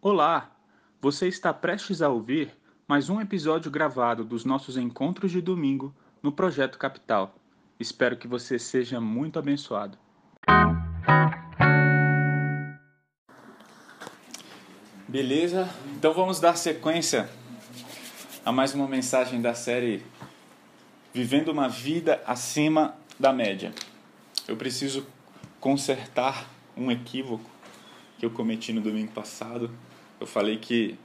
Olá! Você está prestes a ouvir mais um episódio gravado dos nossos encontros de domingo no Projeto Capital. Espero que você seja muito abençoado. Beleza? Então vamos dar sequência a mais uma mensagem da série Vivendo uma Vida Acima da Média. Eu preciso consertar um equívoco que eu cometi no domingo passado. Eu falei que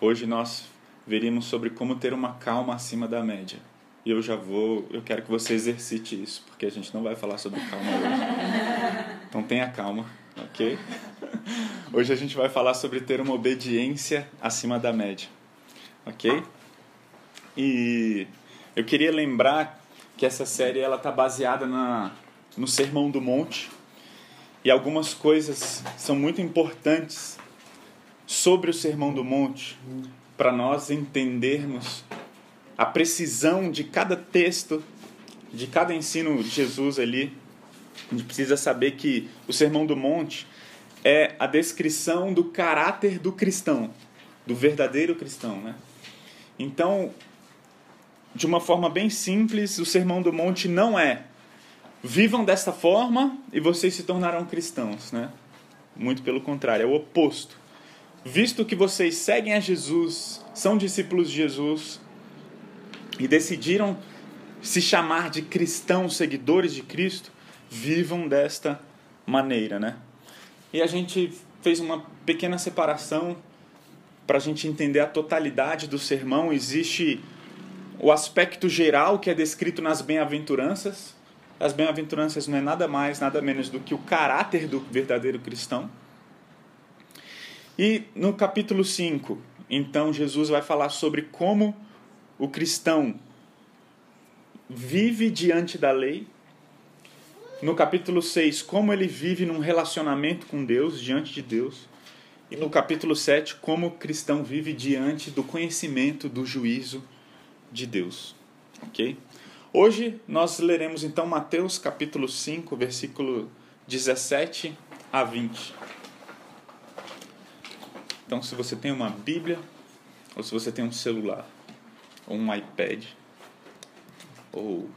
hoje nós veríamos sobre como ter uma calma acima da média. E eu já vou, eu quero que você exercite isso, porque a gente não vai falar sobre calma hoje. Então tenha calma, ok? Hoje a gente vai falar sobre ter uma obediência acima da média, ok? E eu queria lembrar que essa série ela está baseada na, no Sermão do Monte e algumas coisas são muito importantes sobre o Sermão do Monte para nós entendermos a precisão de cada texto, de cada ensino de Jesus ali. A gente precisa saber que o Sermão do Monte é a descrição do caráter do cristão, do verdadeiro cristão, né? Então, de uma forma bem simples, o Sermão do Monte não é vivam desta forma e vocês se tornarão cristãos, né? Muito pelo contrário, é o oposto. Visto que vocês seguem a Jesus, são discípulos de Jesus, e decidiram se chamar de cristãos, seguidores de Cristo, vivam desta maneira, né? E a gente fez uma pequena separação para a gente entender a totalidade do sermão. Existe o aspecto geral que é descrito nas bem-aventuranças. As bem-aventuranças não é nada mais, nada menos do que o caráter do verdadeiro cristão. E no capítulo 5, então Jesus vai falar sobre como o cristão vive diante da lei. No capítulo 6, como ele vive num relacionamento com Deus, diante de Deus. E no capítulo 7, como o cristão vive diante do conhecimento do juízo de Deus. Ok? Hoje nós leremos então Mateus capítulo 5, versículo 17 a 20. Então, se você tem uma Bíblia, ou se você tem um celular, ou um iPad, ou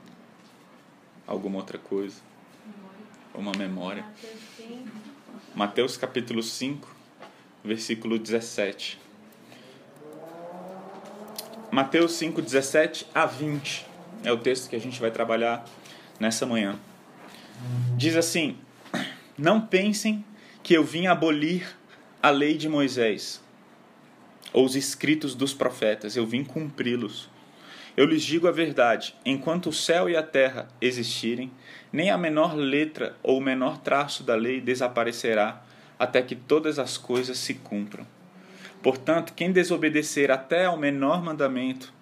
alguma outra coisa, ou uma memória. Mateus capítulo 5, versículo 17. Mateus 5, 17 a 20 é o texto que a gente vai trabalhar nessa manhã. Diz assim: Não pensem que eu vim abolir a lei de Moisés ou os escritos dos profetas, eu vim cumpri-los. Eu lhes digo a verdade: enquanto o céu e a terra existirem, nem a menor letra ou o menor traço da lei desaparecerá, até que todas as coisas se cumpram. Portanto, quem desobedecer até ao menor mandamento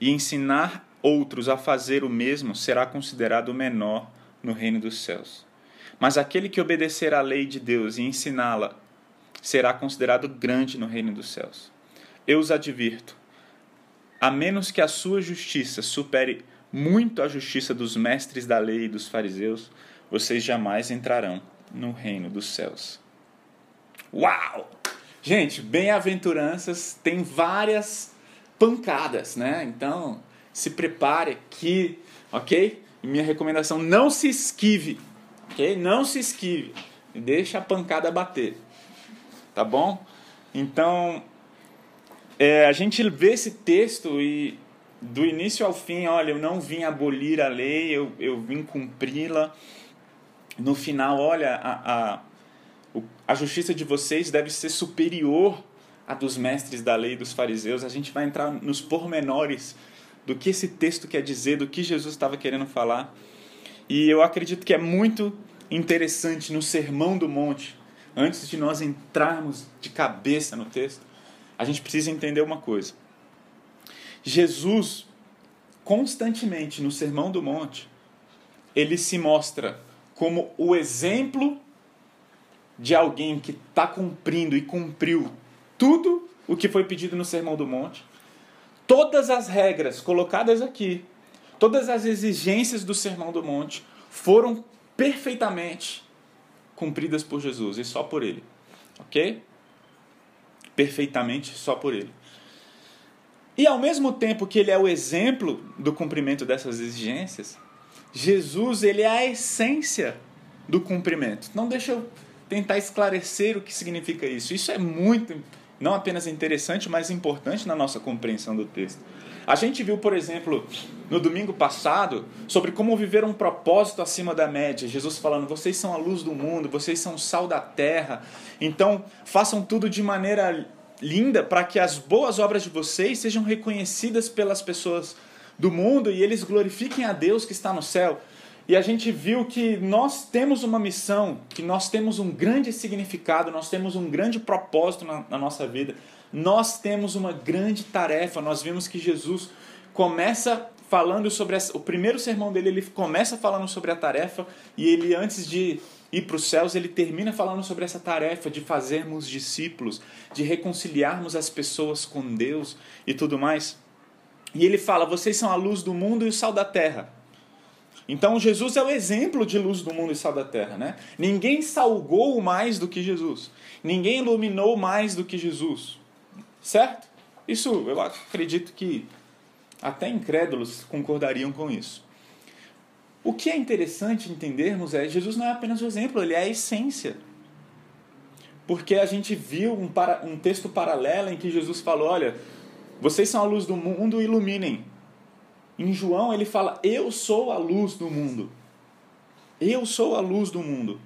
e ensinar outros a fazer o mesmo será considerado menor no reino dos céus. Mas aquele que obedecer à lei de Deus e ensiná-la será considerado grande no reino dos céus. Eu os advirto: a menos que a sua justiça supere muito a justiça dos mestres da lei e dos fariseus, vocês jamais entrarão no reino dos céus. Uau! Gente, bem-aventuranças tem várias pancadas, né? Então, se prepare aqui, ok? Minha recomendação, não se esquive, ok? Não se esquive. Deixa a pancada bater tá bom? Então, é, a gente vê esse texto e do início ao fim, olha, eu não vim abolir a lei, eu, eu vim cumpri-la. No final, olha, a, a, a justiça de vocês deve ser superior à dos mestres da lei dos fariseus. A gente vai entrar nos pormenores do que esse texto quer dizer, do que Jesus estava querendo falar. E eu acredito que é muito interessante no Sermão do Monte antes de nós entrarmos de cabeça no texto, a gente precisa entender uma coisa. Jesus, constantemente no Sermão do Monte, ele se mostra como o exemplo de alguém que está cumprindo e cumpriu tudo o que foi pedido no Sermão do Monte, todas as regras colocadas aqui, todas as exigências do Sermão do Monte foram perfeitamente cumpridas por Jesus e só por ele. Ok? perfeitamente só por ele. E ao mesmo tempo que ele é o exemplo do cumprimento dessas exigências, Jesus ele é a essência do cumprimento. Não deixa eu tentar esclarecer o que significa isso. Isso é muito, não apenas interessante, mas importante na nossa compreensão do texto. A gente viu, por exemplo, no domingo passado, sobre como viver um propósito acima da média. Jesus falando: vocês são a luz do mundo, vocês são o sal da terra. Então, façam tudo de maneira linda para que as boas obras de vocês sejam reconhecidas pelas pessoas do mundo e eles glorifiquem a Deus que está no céu. E a gente viu que nós temos uma missão, que nós temos um grande significado, nós temos um grande propósito na, na nossa vida, nós temos uma grande tarefa. Nós vimos que Jesus começa falando sobre essa, o primeiro sermão dele, ele começa falando sobre a tarefa e ele antes de ir para os céus, ele termina falando sobre essa tarefa de fazermos discípulos, de reconciliarmos as pessoas com Deus e tudo mais. E ele fala: "Vocês são a luz do mundo e o sal da terra". Então Jesus é o exemplo de luz do mundo e sal da terra, né? Ninguém salgou mais do que Jesus. Ninguém iluminou mais do que Jesus. Certo? Isso eu acredito que até incrédulos concordariam com isso. O que é interessante entendermos é Jesus não é apenas o exemplo, ele é a essência. Porque a gente viu um, para, um texto paralelo em que Jesus falou: Olha, vocês são a luz do mundo, iluminem. Em João ele fala: Eu sou a luz do mundo. Eu sou a luz do mundo.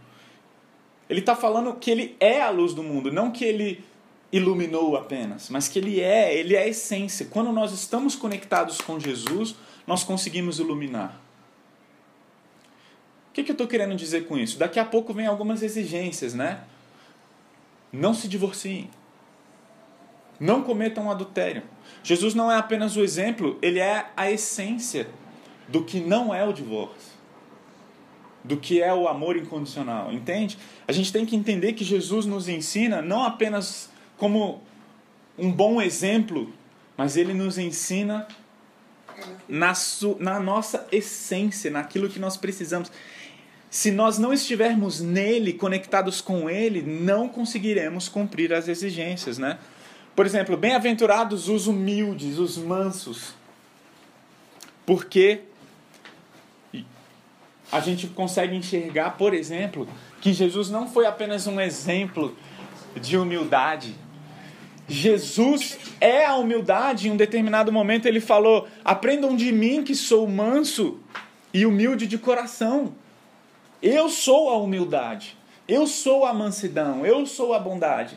Ele está falando que ele é a luz do mundo, não que ele iluminou apenas, mas que ele é, ele é a essência. Quando nós estamos conectados com Jesus, nós conseguimos iluminar que, que eu estou querendo dizer com isso? Daqui a pouco vem algumas exigências, né? Não se divorciem. Não cometam adultério. Jesus não é apenas o exemplo, ele é a essência do que não é o divórcio. Do que é o amor incondicional, entende? A gente tem que entender que Jesus nos ensina não apenas como um bom exemplo, mas ele nos ensina na, na nossa essência, naquilo que nós precisamos. Se nós não estivermos nele, conectados com ele, não conseguiremos cumprir as exigências, né? Por exemplo, bem-aventurados os humildes, os mansos. Porque a gente consegue enxergar, por exemplo, que Jesus não foi apenas um exemplo de humildade. Jesus é a humildade. Em um determinado momento ele falou: Aprendam de mim que sou manso e humilde de coração. Eu sou a humildade. Eu sou a mansidão. Eu sou a bondade.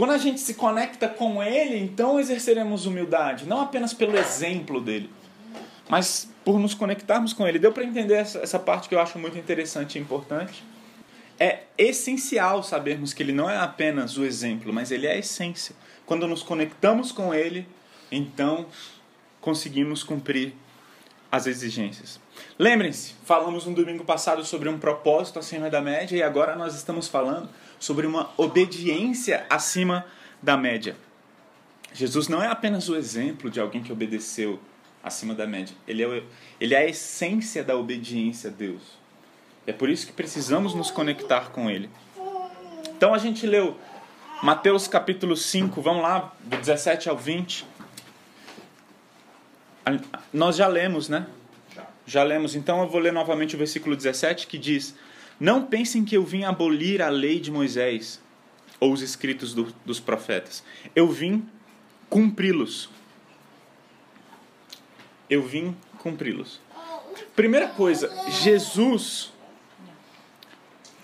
Quando a gente se conecta com Ele, então exerceremos humildade, não apenas pelo exemplo dele, mas por nos conectarmos com Ele. Deu para entender essa, essa parte que eu acho muito interessante e importante? É essencial sabermos que Ele não é apenas o exemplo, mas Ele é a essência. Quando nos conectamos com Ele, então conseguimos cumprir as exigências. Lembrem-se, falamos no domingo passado sobre um propósito acima da média e agora nós estamos falando sobre uma obediência acima da média. Jesus não é apenas o exemplo de alguém que obedeceu acima da média, ele é, ele é a essência da obediência a Deus. É por isso que precisamos nos conectar com Ele. Então a gente leu Mateus capítulo 5, vamos lá, do 17 ao 20. Nós já lemos, né? Já lemos. Então eu vou ler novamente o versículo 17 que diz: Não pensem que eu vim abolir a lei de Moisés ou os escritos do, dos profetas. Eu vim cumpri-los. Eu vim cumpri-los. Primeira coisa, Jesus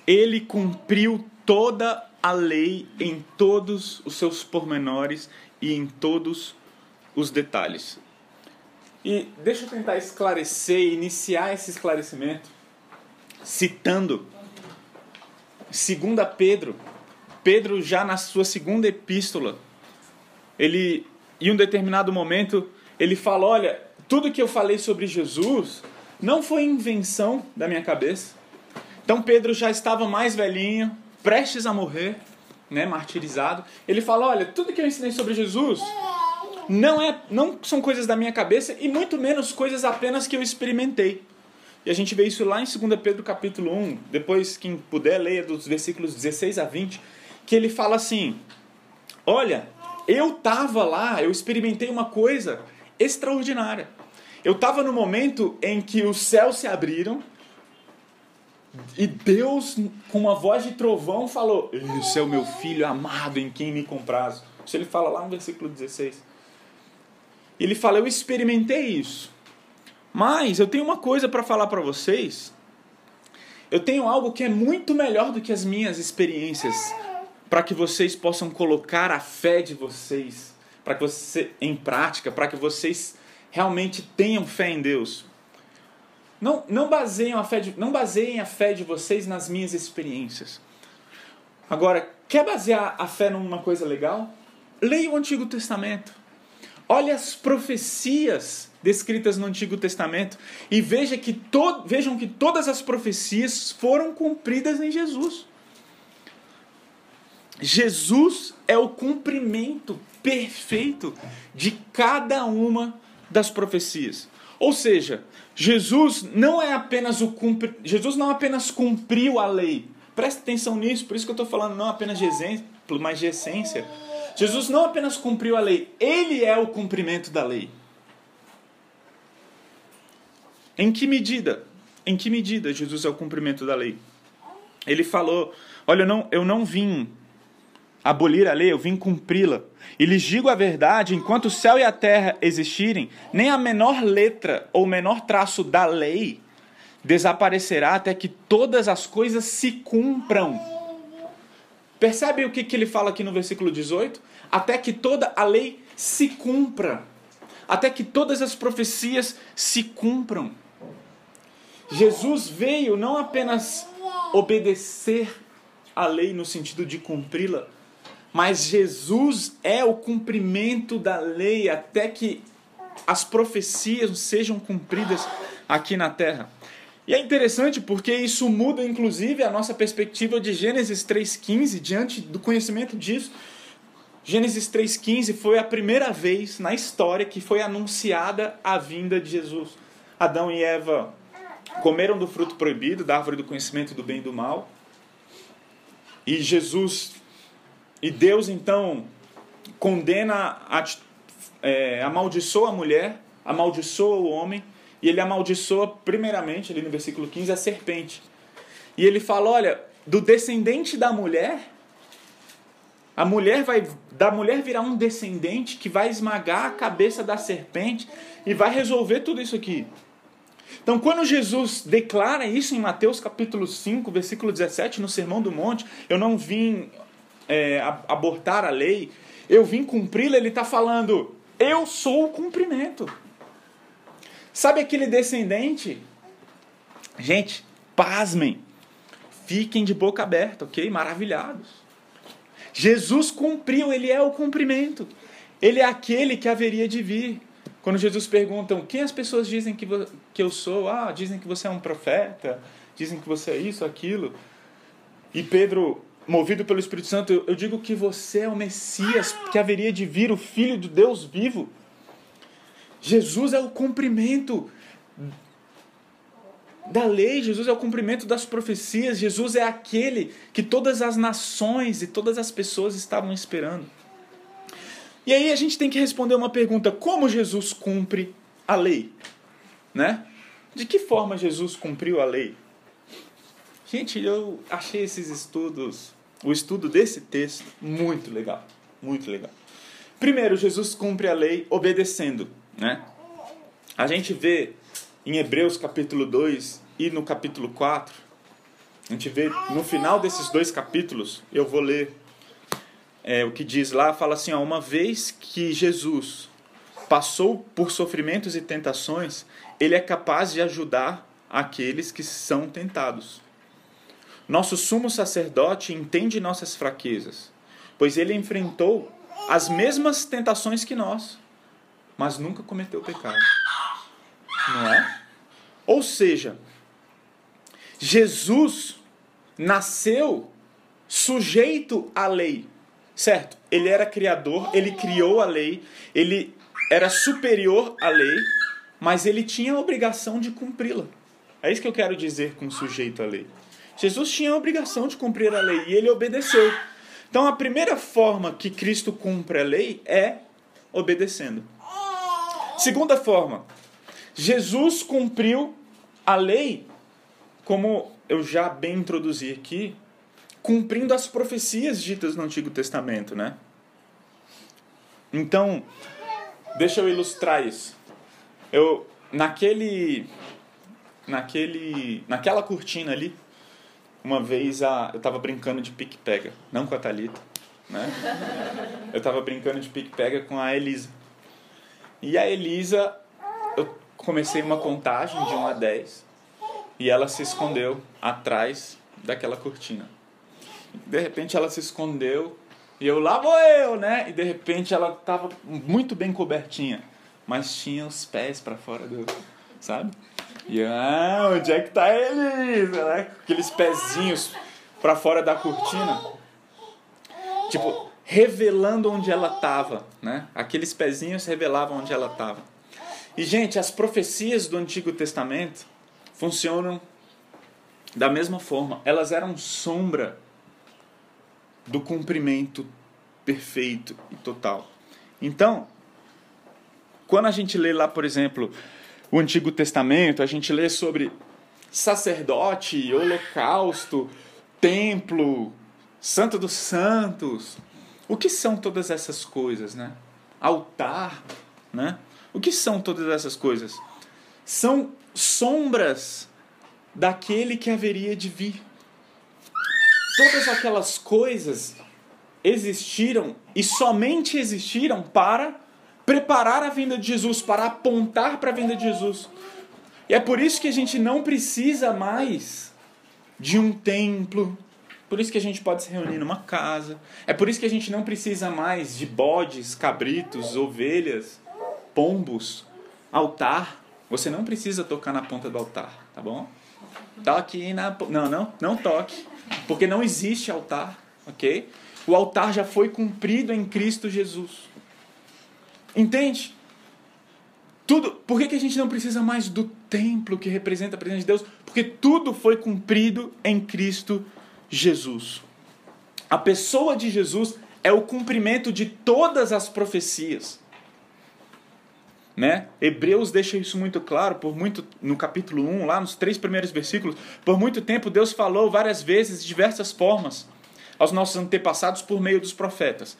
ele cumpriu toda a lei em todos os seus pormenores e em todos os detalhes. E deixa eu tentar esclarecer, iniciar esse esclarecimento, citando 2 Pedro. Pedro, já na sua segunda epístola, ele, em um determinado momento, ele fala: Olha, tudo que eu falei sobre Jesus não foi invenção da minha cabeça. Então Pedro já estava mais velhinho, prestes a morrer, né, martirizado. Ele fala: Olha, tudo que eu ensinei sobre Jesus não, é, não são coisas da minha cabeça e muito menos coisas apenas que eu experimentei. E a gente vê isso lá em 2 Pedro capítulo 1, depois quem puder leia dos versículos 16 a 20, que ele fala assim: Olha, eu tava lá, eu experimentei uma coisa extraordinária. Eu estava no momento em que os céus se abriram e Deus, com uma voz de trovão, falou: Esse é o meu filho amado em quem me comprazo. Isso ele fala lá no versículo 16. Ele fala: Eu experimentei isso. Mas eu tenho uma coisa para falar para vocês. Eu tenho algo que é muito melhor do que as minhas experiências, para que vocês possam colocar a fé de vocês, para que você em prática, para que vocês realmente tenham fé em Deus. Não, não, baseiem a fé de, não baseiem a fé de vocês nas minhas experiências. Agora, quer basear a fé numa coisa legal? Leia o Antigo Testamento. Olhe as profecias descritas no Antigo Testamento e veja que to, vejam que todas as profecias foram cumpridas em Jesus. Jesus é o cumprimento perfeito de cada uma das profecias. Ou seja, Jesus não é apenas o cumpri... Jesus não apenas cumpriu a lei. Presta atenção nisso, por isso que eu estou falando não apenas de exemplo, mas de essência. Jesus não apenas cumpriu a lei, ele é o cumprimento da lei. Em que medida? Em que medida Jesus é o cumprimento da lei? Ele falou: Olha, eu não, eu não vim abolir a lei, eu vim cumpri-la. E lhes digo a verdade: enquanto o céu e a terra existirem, nem a menor letra ou menor traço da lei desaparecerá até que todas as coisas se cumpram. Percebe o que, que ele fala aqui no versículo 18? Até que toda a lei se cumpra. Até que todas as profecias se cumpram. Jesus veio não apenas obedecer a lei no sentido de cumpri-la, mas Jesus é o cumprimento da lei até que as profecias sejam cumpridas aqui na terra. E é interessante porque isso muda inclusive a nossa perspectiva de Gênesis 3:15 diante do conhecimento disso. Gênesis 3:15 foi a primeira vez na história que foi anunciada a vinda de Jesus. Adão e Eva comeram do fruto proibido, da árvore do conhecimento do bem e do mal. E Jesus e Deus então condena, é, amaldiçoa a mulher, amaldiçoa o homem, e ele amaldiçoa primeiramente, ali no versículo 15, a serpente. E ele fala: olha, do descendente da mulher, a mulher vai da mulher virá um descendente que vai esmagar a cabeça da serpente e vai resolver tudo isso aqui. Então, quando Jesus declara isso em Mateus capítulo 5, versículo 17, no Sermão do Monte, eu não vim é, abortar a lei, eu vim cumpri-la, ele está falando, eu sou o cumprimento. Sabe aquele descendente? Gente, pasmem, fiquem de boca aberta, ok? Maravilhados. Jesus cumpriu, ele é o cumprimento. Ele é aquele que haveria de vir. Quando Jesus pergunta quem as pessoas dizem que, que eu sou, ah, dizem que você é um profeta, dizem que você é isso, aquilo. E Pedro movido pelo Espírito Santo, eu, digo que você é o Messias que haveria de vir, o Filho de Deus vivo. Jesus é o cumprimento da lei, Jesus é o cumprimento das profecias, Jesus é aquele que todas as nações e todas as pessoas estavam esperando. E aí a gente tem que responder uma pergunta: como Jesus cumpre a lei? Né? De que forma Jesus cumpriu a lei? Gente, eu achei esses estudos o estudo desse texto muito legal, muito legal. Primeiro, Jesus cumpre a lei obedecendo, né? A gente vê em Hebreus capítulo 2 e no capítulo 4, a gente vê no final desses dois capítulos, eu vou ler é, o que diz lá, fala assim, ó, uma vez que Jesus passou por sofrimentos e tentações, ele é capaz de ajudar aqueles que são tentados. Nosso sumo sacerdote entende nossas fraquezas, pois ele enfrentou as mesmas tentações que nós, mas nunca cometeu pecado. Não é? Ou seja, Jesus nasceu sujeito à lei, certo? Ele era criador, ele criou a lei, ele era superior à lei, mas ele tinha a obrigação de cumpri-la. É isso que eu quero dizer com sujeito à lei. Jesus tinha a obrigação de cumprir a lei e ele obedeceu. Então a primeira forma que Cristo cumpre a lei é obedecendo. Segunda forma, Jesus cumpriu a lei, como eu já bem introduzi aqui, cumprindo as profecias ditas no Antigo Testamento, né? Então, deixa eu ilustrar isso. Eu naquele naquele naquela cortina ali, uma vez a, eu estava brincando de pique-pega, não com a Thalita, né? Eu estava brincando de pique-pega com a Elisa. E a Elisa, eu comecei uma contagem de 1 a 10 e ela se escondeu atrás daquela cortina. De repente ela se escondeu e eu lá vou eu, né? E de repente ela estava muito bem cobertinha, mas tinha os pés para fora do, sabe? E ah, onde é que tá ele? Né? Aqueles pezinhos para fora da cortina. Tipo, revelando onde ela estava, né? Aqueles pezinhos revelavam onde ela estava. E gente, as profecias do Antigo Testamento funcionam da mesma forma. Elas eram sombra do cumprimento perfeito e total. Então, quando a gente lê lá, por exemplo, o Antigo Testamento, a gente lê sobre sacerdote, holocausto, templo, santo dos santos. O que são todas essas coisas, né? Altar, né? O que são todas essas coisas? São sombras daquele que haveria de vir. Todas aquelas coisas existiram e somente existiram para preparar a vinda de Jesus, para apontar para a vinda de Jesus. E é por isso que a gente não precisa mais de um templo. Por isso que a gente pode se reunir numa casa. É por isso que a gente não precisa mais de bodes, cabritos, ovelhas, pombos, altar. Você não precisa tocar na ponta do altar, tá bom? Toque na. Não, não, não toque. Porque não existe altar, ok? O altar já foi cumprido em Cristo Jesus. Entende? Tudo, por que, que a gente não precisa mais do templo que representa a presença de Deus? Porque tudo foi cumprido em Cristo Jesus. A pessoa de Jesus é o cumprimento de todas as profecias. Né? Hebreus deixa isso muito claro, por muito no capítulo 1, lá nos três primeiros versículos, por muito tempo Deus falou várias vezes de diversas formas aos nossos antepassados por meio dos profetas.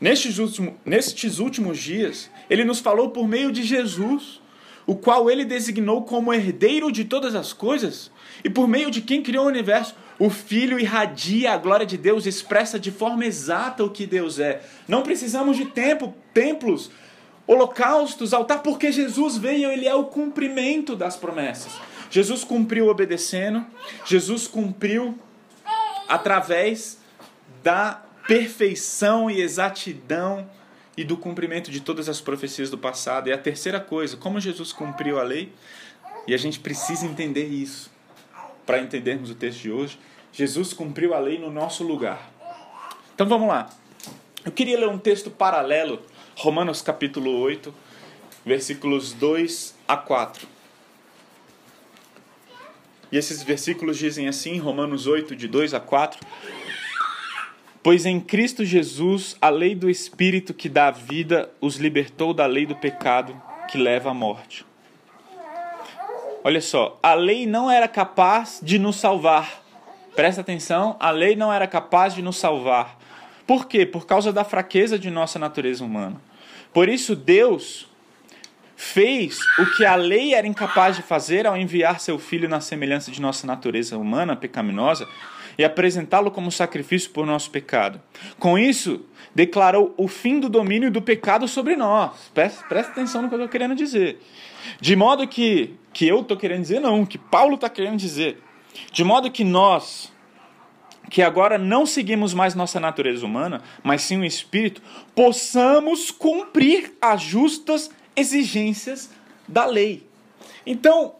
Nestes, últimos, nestes últimos dias, ele nos falou por meio de Jesus, o qual ele designou como herdeiro de todas as coisas, e por meio de quem criou o universo. O Filho irradia a glória de Deus, expressa de forma exata o que Deus é. Não precisamos de tempo, templos, holocaustos, altar, porque Jesus veio, ele é o cumprimento das promessas. Jesus cumpriu obedecendo, Jesus cumpriu através da perfeição e exatidão e do cumprimento de todas as profecias do passado. E a terceira coisa, como Jesus cumpriu a lei, e a gente precisa entender isso para entendermos o texto de hoje. Jesus cumpriu a lei no nosso lugar. Então vamos lá. Eu queria ler um texto paralelo, Romanos capítulo 8, versículos 2 a 4. E esses versículos dizem assim, Romanos 8, de 2 a 4. Pois em Cristo Jesus, a lei do Espírito que dá vida os libertou da lei do pecado que leva à morte. Olha só, a lei não era capaz de nos salvar. Presta atenção, a lei não era capaz de nos salvar. Por quê? Por causa da fraqueza de nossa natureza humana. Por isso, Deus fez o que a lei era incapaz de fazer ao enviar seu filho na semelhança de nossa natureza humana pecaminosa e apresentá-lo como sacrifício por nosso pecado. Com isso, declarou o fim do domínio do pecado sobre nós. Presta, presta atenção no que eu estou querendo dizer. De modo que, que eu estou querendo dizer, não, que Paulo está querendo dizer. De modo que nós, que agora não seguimos mais nossa natureza humana, mas sim o Espírito, possamos cumprir as justas exigências da lei. Então,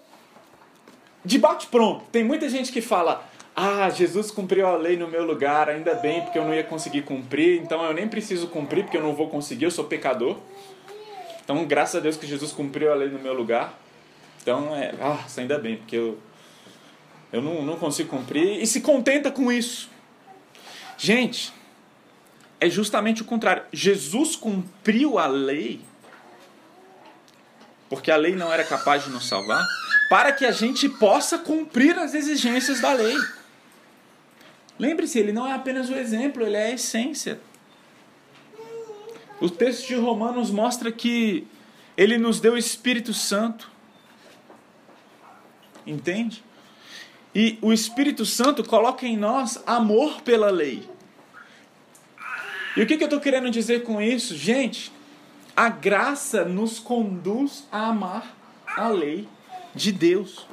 debate pronto. Tem muita gente que fala: ah, Jesus cumpriu a lei no meu lugar, ainda bem, porque eu não ia conseguir cumprir, então eu nem preciso cumprir, porque eu não vou conseguir, eu sou pecador. Então, graças a Deus que Jesus cumpriu a lei no meu lugar. Então, é, ah, ainda bem, porque eu, eu não, não consigo cumprir. E se contenta com isso. Gente, é justamente o contrário. Jesus cumpriu a lei, porque a lei não era capaz de nos salvar, para que a gente possa cumprir as exigências da lei. Lembre-se, ele não é apenas o exemplo, ele é a essência. O texto de Romanos mostra que ele nos deu o Espírito Santo. Entende? E o Espírito Santo coloca em nós amor pela lei. E o que, que eu estou querendo dizer com isso? Gente, a graça nos conduz a amar a lei de Deus.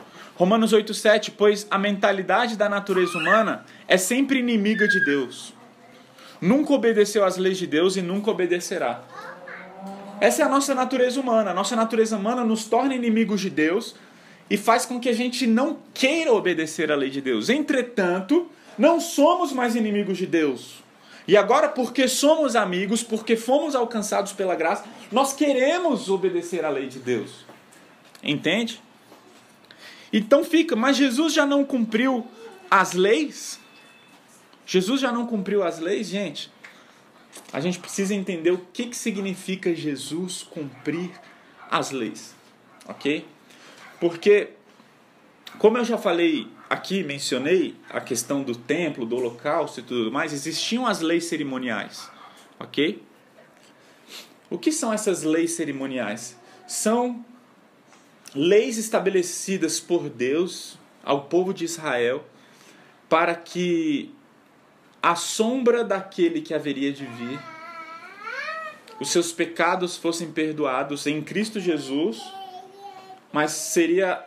Romanos 8,7: Pois a mentalidade da natureza humana é sempre inimiga de Deus. Nunca obedeceu às leis de Deus e nunca obedecerá. Essa é a nossa natureza humana. A nossa natureza humana nos torna inimigos de Deus e faz com que a gente não queira obedecer à lei de Deus. Entretanto, não somos mais inimigos de Deus. E agora, porque somos amigos, porque fomos alcançados pela graça, nós queremos obedecer à lei de Deus. Entende? Então fica, mas Jesus já não cumpriu as leis? Jesus já não cumpriu as leis, gente? A gente precisa entender o que, que significa Jesus cumprir as leis, ok? Porque, como eu já falei aqui mencionei a questão do templo, do holocausto e tudo mais, existiam as leis cerimoniais, ok? O que são essas leis cerimoniais? São leis estabelecidas por Deus ao povo de Israel para que a sombra daquele que haveria de vir, os seus pecados fossem perdoados em Cristo Jesus, mas seria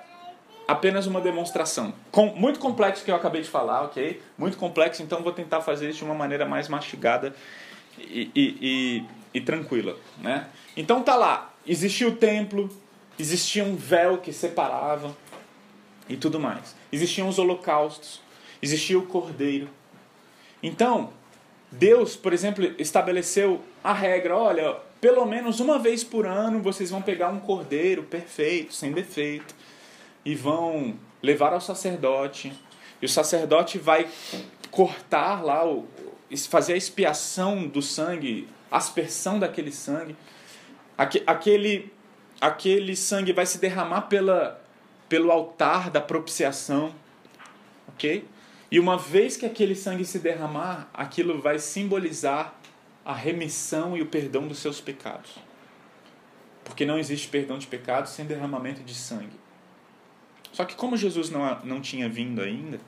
apenas uma demonstração. Com, muito complexo que eu acabei de falar, ok? Muito complexo, então vou tentar fazer isso de uma maneira mais mastigada e, e, e, e tranquila, né? Então tá lá, existia o templo, existia um véu que separava e tudo mais. Existiam os holocaustos, existia o cordeiro. Então, Deus, por exemplo, estabeleceu a regra, olha, pelo menos uma vez por ano vocês vão pegar um cordeiro perfeito, sem defeito e vão levar ao sacerdote. E o sacerdote vai cortar lá, fazer a expiação do sangue, aspersão daquele sangue. Aquele, aquele sangue vai se derramar pela, pelo altar da propiciação. Ok? E uma vez que aquele sangue se derramar, aquilo vai simbolizar a remissão e o perdão dos seus pecados. Porque não existe perdão de pecados sem derramamento de sangue. Só que como Jesus não, não tinha vindo ainda,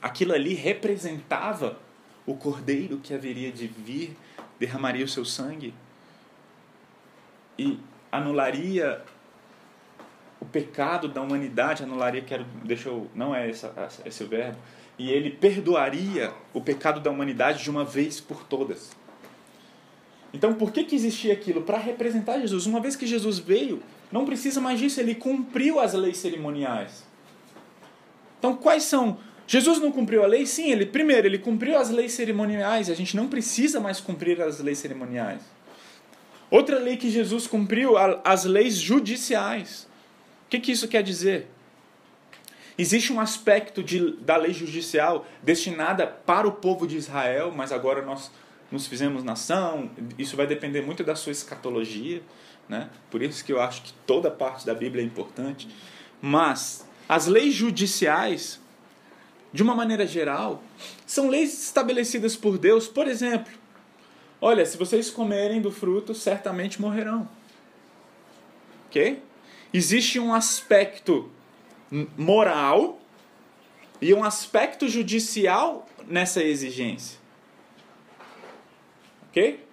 aquilo ali representava o cordeiro que haveria de vir, derramaria o seu sangue e anularia o pecado da humanidade, anularia, quero, deixa eu, não é essa, esse o verbo, e ele perdoaria o pecado da humanidade de uma vez por todas. Então, por que, que existia aquilo? Para representar Jesus. Uma vez que Jesus veio, não precisa mais disso, ele cumpriu as leis cerimoniais. Então, quais são? Jesus não cumpriu a lei? Sim, ele primeiro, ele cumpriu as leis cerimoniais, a gente não precisa mais cumprir as leis cerimoniais. Outra lei que Jesus cumpriu, as leis judiciais. O que, que isso quer dizer? Existe um aspecto de, da lei judicial destinada para o povo de Israel, mas agora nós nos fizemos nação, isso vai depender muito da sua escatologia, né? por isso que eu acho que toda parte da Bíblia é importante. Mas as leis judiciais, de uma maneira geral, são leis estabelecidas por Deus. Por exemplo, olha, se vocês comerem do fruto, certamente morrerão. Ok? Existe um aspecto moral e um aspecto judicial nessa exigência. Ok?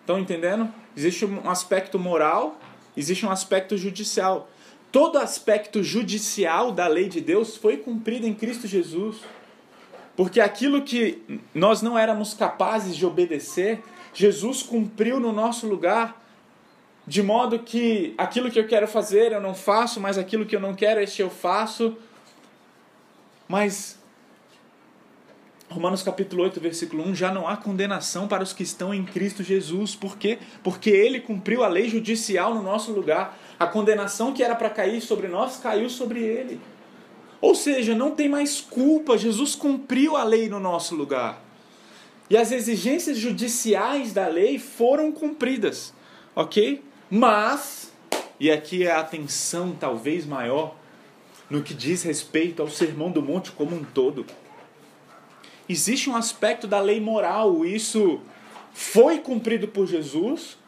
Estão entendendo? Existe um aspecto moral, existe um aspecto judicial. Todo aspecto judicial da lei de Deus foi cumprido em Cristo Jesus. Porque aquilo que nós não éramos capazes de obedecer, Jesus cumpriu no nosso lugar, de modo que aquilo que eu quero fazer eu não faço, mas aquilo que eu não quero, este eu faço. Mas Romanos capítulo 8, versículo 1, já não há condenação para os que estão em Cristo Jesus. Por quê? Porque ele cumpriu a lei judicial no nosso lugar. A condenação que era para cair sobre nós caiu sobre ele. Ou seja, não tem mais culpa, Jesus cumpriu a lei no nosso lugar. e as exigências judiciais da lei foram cumpridas, ok? Mas, e aqui é a atenção talvez maior, no que diz respeito ao Sermão do Monte como um todo. Existe um aspecto da lei moral, isso foi cumprido por Jesus,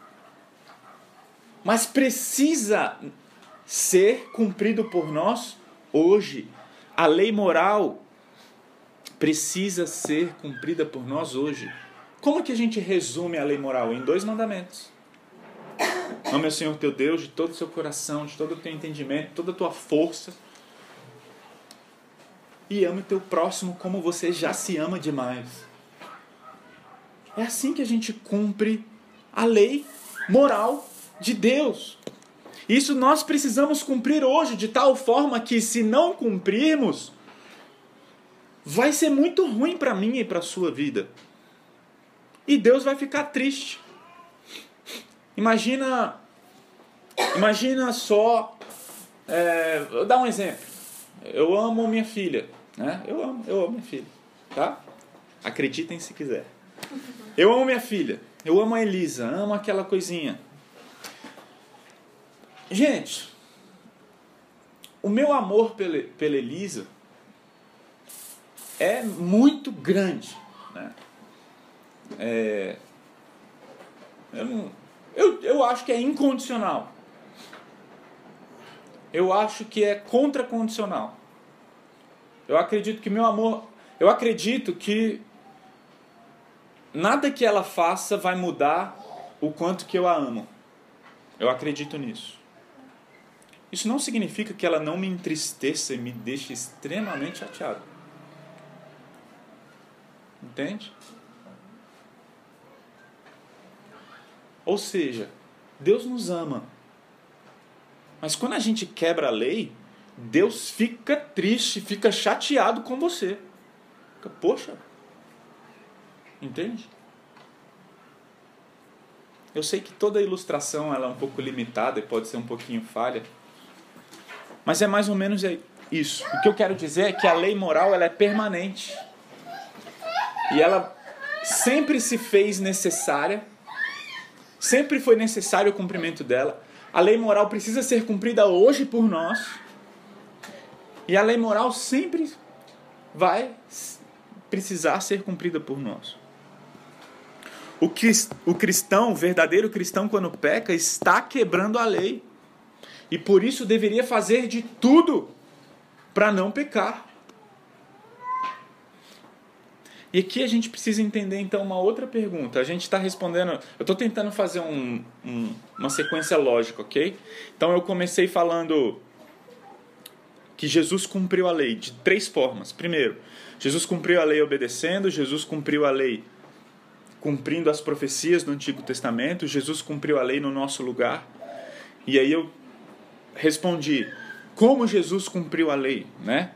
mas precisa ser cumprido por nós hoje. A lei moral precisa ser cumprida por nós hoje. Como que a gente resume a lei moral? Em dois mandamentos. Ame o Senhor teu Deus de todo o seu coração, de todo o teu entendimento, toda a tua força. E ame o teu próximo como você já se ama demais. É assim que a gente cumpre a lei moral de Deus. Isso nós precisamos cumprir hoje, de tal forma que, se não cumprirmos, vai ser muito ruim para mim e para a sua vida. E Deus vai ficar triste. Imagina, imagina só, é, vou dar um exemplo. Eu amo minha filha, né? Eu amo, eu amo minha filha, tá? Acreditem se quiser. Eu amo minha filha. Eu amo a Elisa, amo aquela coisinha. Gente, o meu amor pela, Elisa é muito grande. Né? É, eu, eu, eu acho que é incondicional. Eu acho que é contracondicional. Eu acredito que meu amor. Eu acredito que nada que ela faça vai mudar o quanto que eu a amo. Eu acredito nisso. Isso não significa que ela não me entristeça e me deixe extremamente chateado. Entende? Ou seja, Deus nos ama. Mas quando a gente quebra a lei, Deus fica triste, fica chateado com você. Fica, poxa. Entende? Eu sei que toda ilustração ela é um pouco limitada e pode ser um pouquinho falha. Mas é mais ou menos isso. O que eu quero dizer é que a lei moral ela é permanente. E ela sempre se fez necessária, sempre foi necessário o cumprimento dela. A lei moral precisa ser cumprida hoje por nós. E a lei moral sempre vai precisar ser cumprida por nós. O cristão, o verdadeiro cristão, quando peca, está quebrando a lei. E por isso deveria fazer de tudo para não pecar. E aqui a gente precisa entender então uma outra pergunta. A gente está respondendo. Eu estou tentando fazer um, um, uma sequência lógica, ok? Então eu comecei falando que Jesus cumpriu a lei de três formas. Primeiro, Jesus cumpriu a lei obedecendo, Jesus cumpriu a lei cumprindo as profecias do Antigo Testamento, Jesus cumpriu a lei no nosso lugar. E aí eu respondi como Jesus cumpriu a lei, né?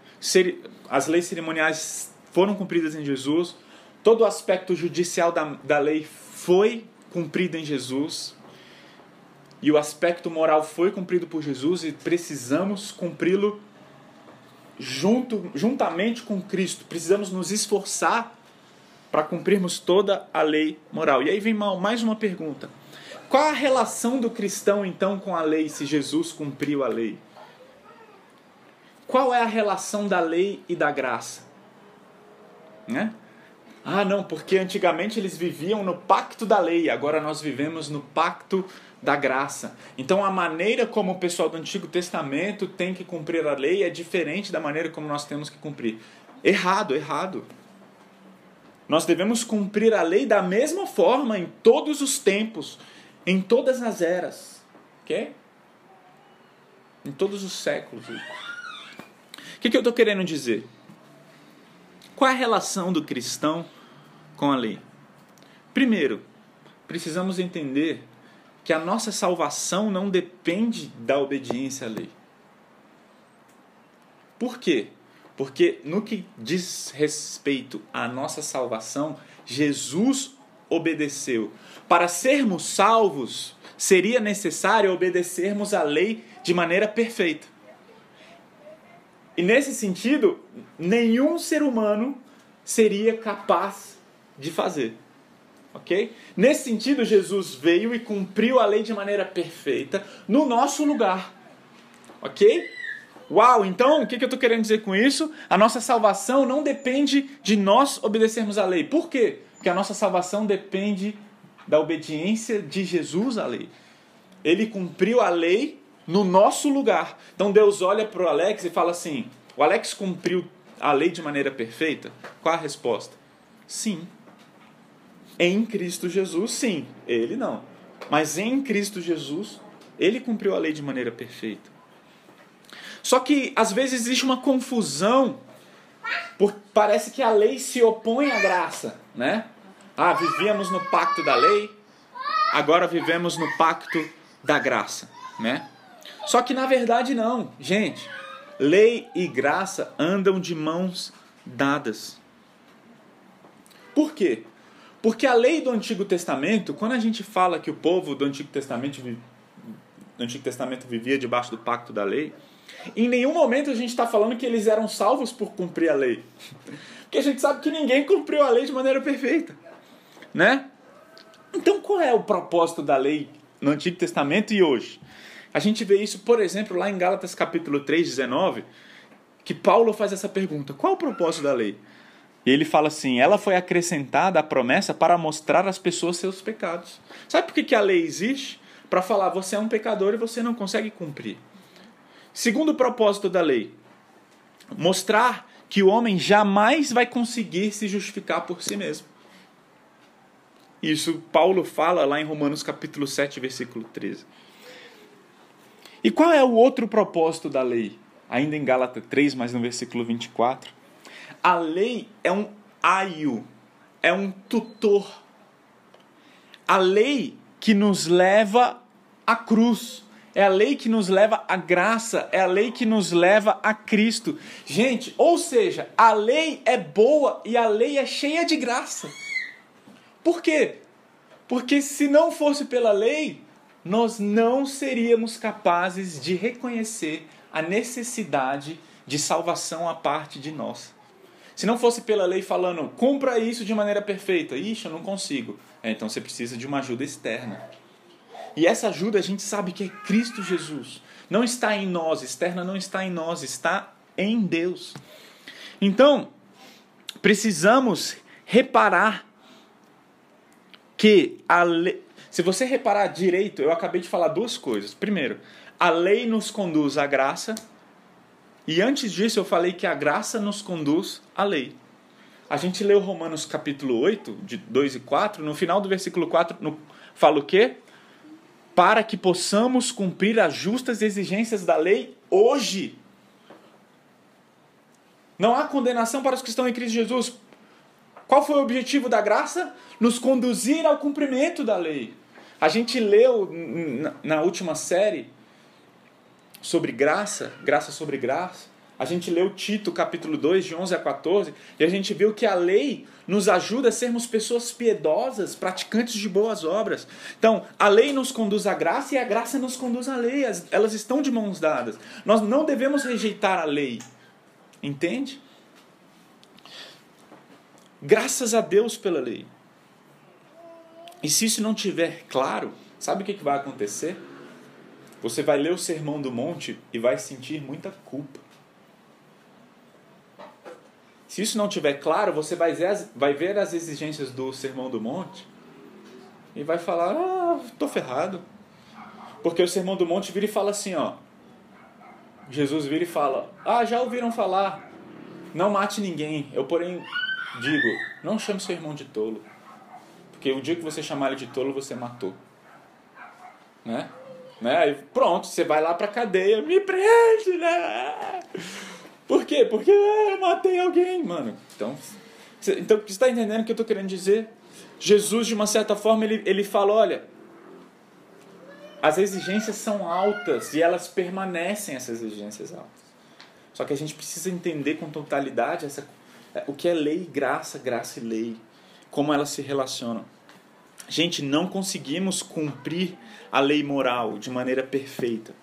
As leis cerimoniais foram cumpridas em Jesus, todo o aspecto judicial da, da lei foi cumprido em Jesus, e o aspecto moral foi cumprido por Jesus e precisamos cumpri-lo junto, juntamente com Cristo. Precisamos nos esforçar para cumprirmos toda a lei moral. E aí vem mais uma pergunta. Qual a relação do cristão então com a lei se Jesus cumpriu a lei? Qual é a relação da lei e da graça? Né? Ah, não, porque antigamente eles viviam no pacto da lei, agora nós vivemos no pacto da graça. Então a maneira como o pessoal do Antigo Testamento tem que cumprir a lei é diferente da maneira como nós temos que cumprir. Errado, errado. Nós devemos cumprir a lei da mesma forma em todos os tempos, em todas as eras. Ok? Em todos os séculos. O que, que eu estou querendo dizer? Qual é a relação do cristão com a lei? Primeiro, precisamos entender que a nossa salvação não depende da obediência à lei. Por quê? Porque no que diz respeito à nossa salvação, Jesus obedeceu. Para sermos salvos, seria necessário obedecermos à lei de maneira perfeita. E nesse sentido, nenhum ser humano seria capaz de fazer. Ok? Nesse sentido, Jesus veio e cumpriu a lei de maneira perfeita no nosso lugar. Ok? Uau, então o que, eu estou querendo dizer com isso? A nossa salvação não depende de nós obedecermos à lei. Por quê? Porque a nossa salvação depende da obediência de Jesus à lei. Ele cumpriu a lei no nosso lugar. Então Deus olha para o Alex e fala assim: o Alex cumpriu a lei de maneira perfeita? Qual a resposta? Sim. Em Cristo Jesus, sim. Ele não. Mas em Cristo Jesus, ele cumpriu a lei de maneira perfeita. Só que às vezes existe uma confusão, porque parece que a lei se opõe à graça, né? Ah, vivíamos no pacto da lei, agora vivemos no pacto da graça, né? Só que na verdade não, gente. Lei e graça andam de mãos dadas. Por quê? Porque a lei do Antigo Testamento, quando a gente fala que o povo do Antigo Testamento, do Antigo Testamento vivia debaixo do pacto da lei, em nenhum momento a gente está falando que eles eram salvos por cumprir a lei. Porque a gente sabe que ninguém cumpriu a lei de maneira perfeita. Né? Então qual é o propósito da lei no Antigo Testamento e hoje? A gente vê isso, por exemplo, lá em Gálatas capítulo 3, 19, que Paulo faz essa pergunta: qual o propósito da lei? E ele fala assim: ela foi acrescentada à promessa para mostrar às pessoas seus pecados. Sabe por que, que a lei existe? Para falar, você é um pecador e você não consegue cumprir. Segundo propósito da lei, mostrar que o homem jamais vai conseguir se justificar por si mesmo. Isso Paulo fala lá em Romanos capítulo 7, versículo 13. E qual é o outro propósito da lei? Ainda em Gálatas 3, mas no versículo 24. A lei é um aio, é um tutor. A lei que nos leva à cruz. É a lei que nos leva à graça, é a lei que nos leva a Cristo. Gente, ou seja, a lei é boa e a lei é cheia de graça. Por quê? Porque se não fosse pela lei, nós não seríamos capazes de reconhecer a necessidade de salvação à parte de nós. Se não fosse pela lei falando, cumpra isso de maneira perfeita, ixi, eu não consigo. É, então você precisa de uma ajuda externa. E essa ajuda a gente sabe que é Cristo Jesus. Não está em nós, externa não está em nós, está em Deus. Então, precisamos reparar que a lei, se você reparar direito, eu acabei de falar duas coisas. Primeiro, a lei nos conduz à graça, e antes disso eu falei que a graça nos conduz à lei. A gente leu Romanos capítulo 8, de 2 e 4, no final do versículo 4, no, fala o quê? para que possamos cumprir as justas exigências da lei hoje. Não há condenação para os que estão em Cristo Jesus. Qual foi o objetivo da graça? Nos conduzir ao cumprimento da lei. A gente leu na última série sobre graça, graça sobre graça, a gente leu Tito, capítulo 2, de 11 a 14, e a gente viu que a lei nos ajuda a sermos pessoas piedosas, praticantes de boas obras. Então, a lei nos conduz à graça e a graça nos conduz à lei. Elas estão de mãos dadas. Nós não devemos rejeitar a lei. Entende? Graças a Deus pela lei. E se isso não tiver claro, sabe o que vai acontecer? Você vai ler o Sermão do Monte e vai sentir muita culpa. Se isso não tiver claro, você vai ver as, vai ver as exigências do Sermão do Monte e vai falar: Ah, tô ferrado. Porque o Sermão do Monte vira e fala assim: ó. Jesus vira e fala: Ah, já ouviram falar, não mate ninguém. Eu, porém, digo: Não chame seu irmão de tolo. Porque o dia que você chamar ele de tolo, você matou. Né? né? Aí, pronto, você vai lá pra cadeia, me prende, né? Por quê? Porque eu matei alguém, mano. Então, então você está entendendo o que eu estou querendo dizer? Jesus, de uma certa forma, ele, ele fala: olha, as exigências são altas e elas permanecem, essas exigências altas. Só que a gente precisa entender com totalidade essa, o que é lei, graça, graça e lei, como elas se relacionam. Gente, não conseguimos cumprir a lei moral de maneira perfeita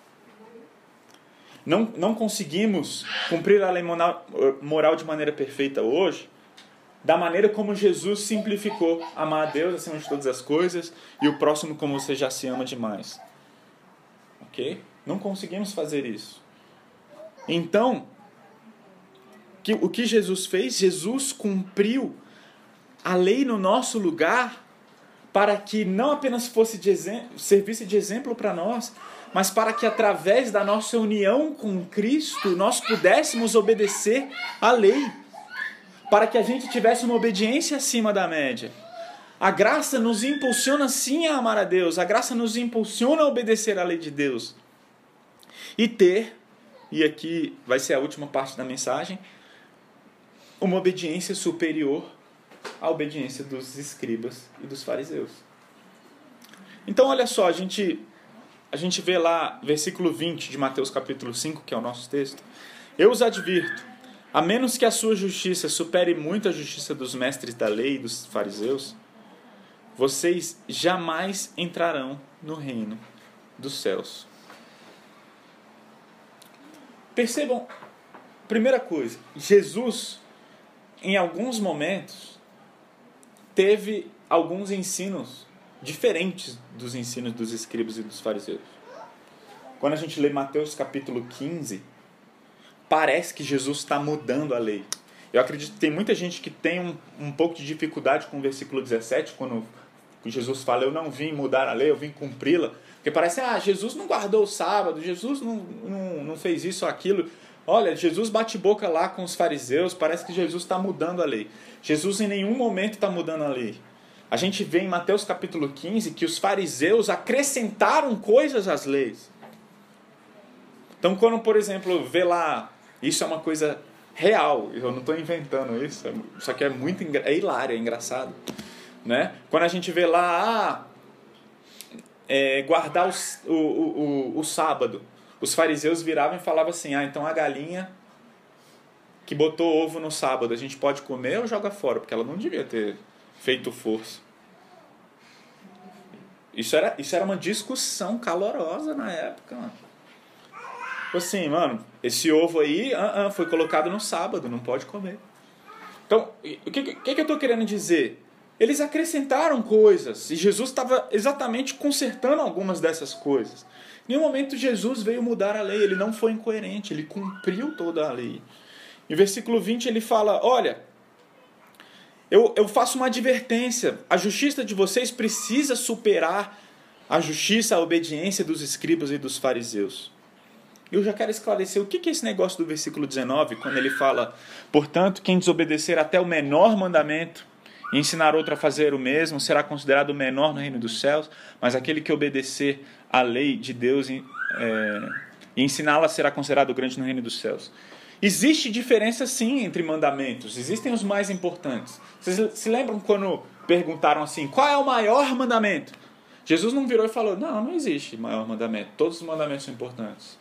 não, não conseguimos cumprir a lei moral de maneira perfeita hoje, da maneira como Jesus simplificou amar a Deus acima de todas as coisas e o próximo como você já se ama demais. Ok? Não conseguimos fazer isso. Então, que, o que Jesus fez? Jesus cumpriu a lei no nosso lugar para que não apenas fosse de servisse de exemplo para nós, mas para que através da nossa união com Cristo nós pudéssemos obedecer à lei, para que a gente tivesse uma obediência acima da média. A graça nos impulsiona sim a amar a Deus, a graça nos impulsiona a obedecer à lei de Deus e ter, e aqui vai ser a última parte da mensagem, uma obediência superior à obediência dos escribas e dos fariseus. Então, olha só, a gente, a gente vê lá, versículo 20 de Mateus capítulo 5, que é o nosso texto. Eu os advirto, a menos que a sua justiça supere muito a justiça dos mestres da lei e dos fariseus, vocês jamais entrarão no reino dos céus. Percebam, primeira coisa, Jesus em alguns momentos, teve alguns ensinos diferentes dos ensinos dos escribas e dos fariseus. Quando a gente lê Mateus capítulo 15, parece que Jesus está mudando a lei. Eu acredito que tem muita gente que tem um, um pouco de dificuldade com o versículo 17, quando Jesus fala: Eu não vim mudar a lei, eu vim cumpri-la. Porque parece, ah, Jesus não guardou o sábado, Jesus não, não, não fez isso ou aquilo. Olha, Jesus bate boca lá com os fariseus, parece que Jesus está mudando a lei. Jesus em nenhum momento está mudando a lei. A gente vê em Mateus capítulo 15 que os fariseus acrescentaram coisas às leis. Então, quando, por exemplo, vê lá, isso é uma coisa real, eu não estou inventando isso, isso aqui é muito é hilário, é engraçado. Né? Quando a gente vê lá, ah, é, guardar o, o, o, o sábado os fariseus viravam e falavam assim: ah, então a galinha que botou ovo no sábado, a gente pode comer ou joga fora? Porque ela não devia ter feito força. Isso era, isso era uma discussão calorosa na época, mano. Tipo assim, mano, esse ovo aí uh, uh, foi colocado no sábado, não pode comer. Então, o que, que, que eu estou querendo dizer? Eles acrescentaram coisas e Jesus estava exatamente consertando algumas dessas coisas. Nenhum momento Jesus veio mudar a lei, ele não foi incoerente, ele cumpriu toda a lei. Em versículo 20 ele fala: Olha, eu, eu faço uma advertência, a justiça de vocês precisa superar a justiça, a obediência dos escribas e dos fariseus. Eu já quero esclarecer o que é esse negócio do versículo 19, quando ele fala: Portanto, quem desobedecer até o menor mandamento e ensinar outro a fazer o mesmo será considerado o menor no reino dos céus, mas aquele que obedecer a lei de Deus é, e ensiná-la será considerado grande no reino dos céus. Existe diferença sim entre mandamentos, existem os mais importantes. Vocês se lembram quando perguntaram assim: qual é o maior mandamento? Jesus não virou e falou: não, não existe maior mandamento, todos os mandamentos são importantes.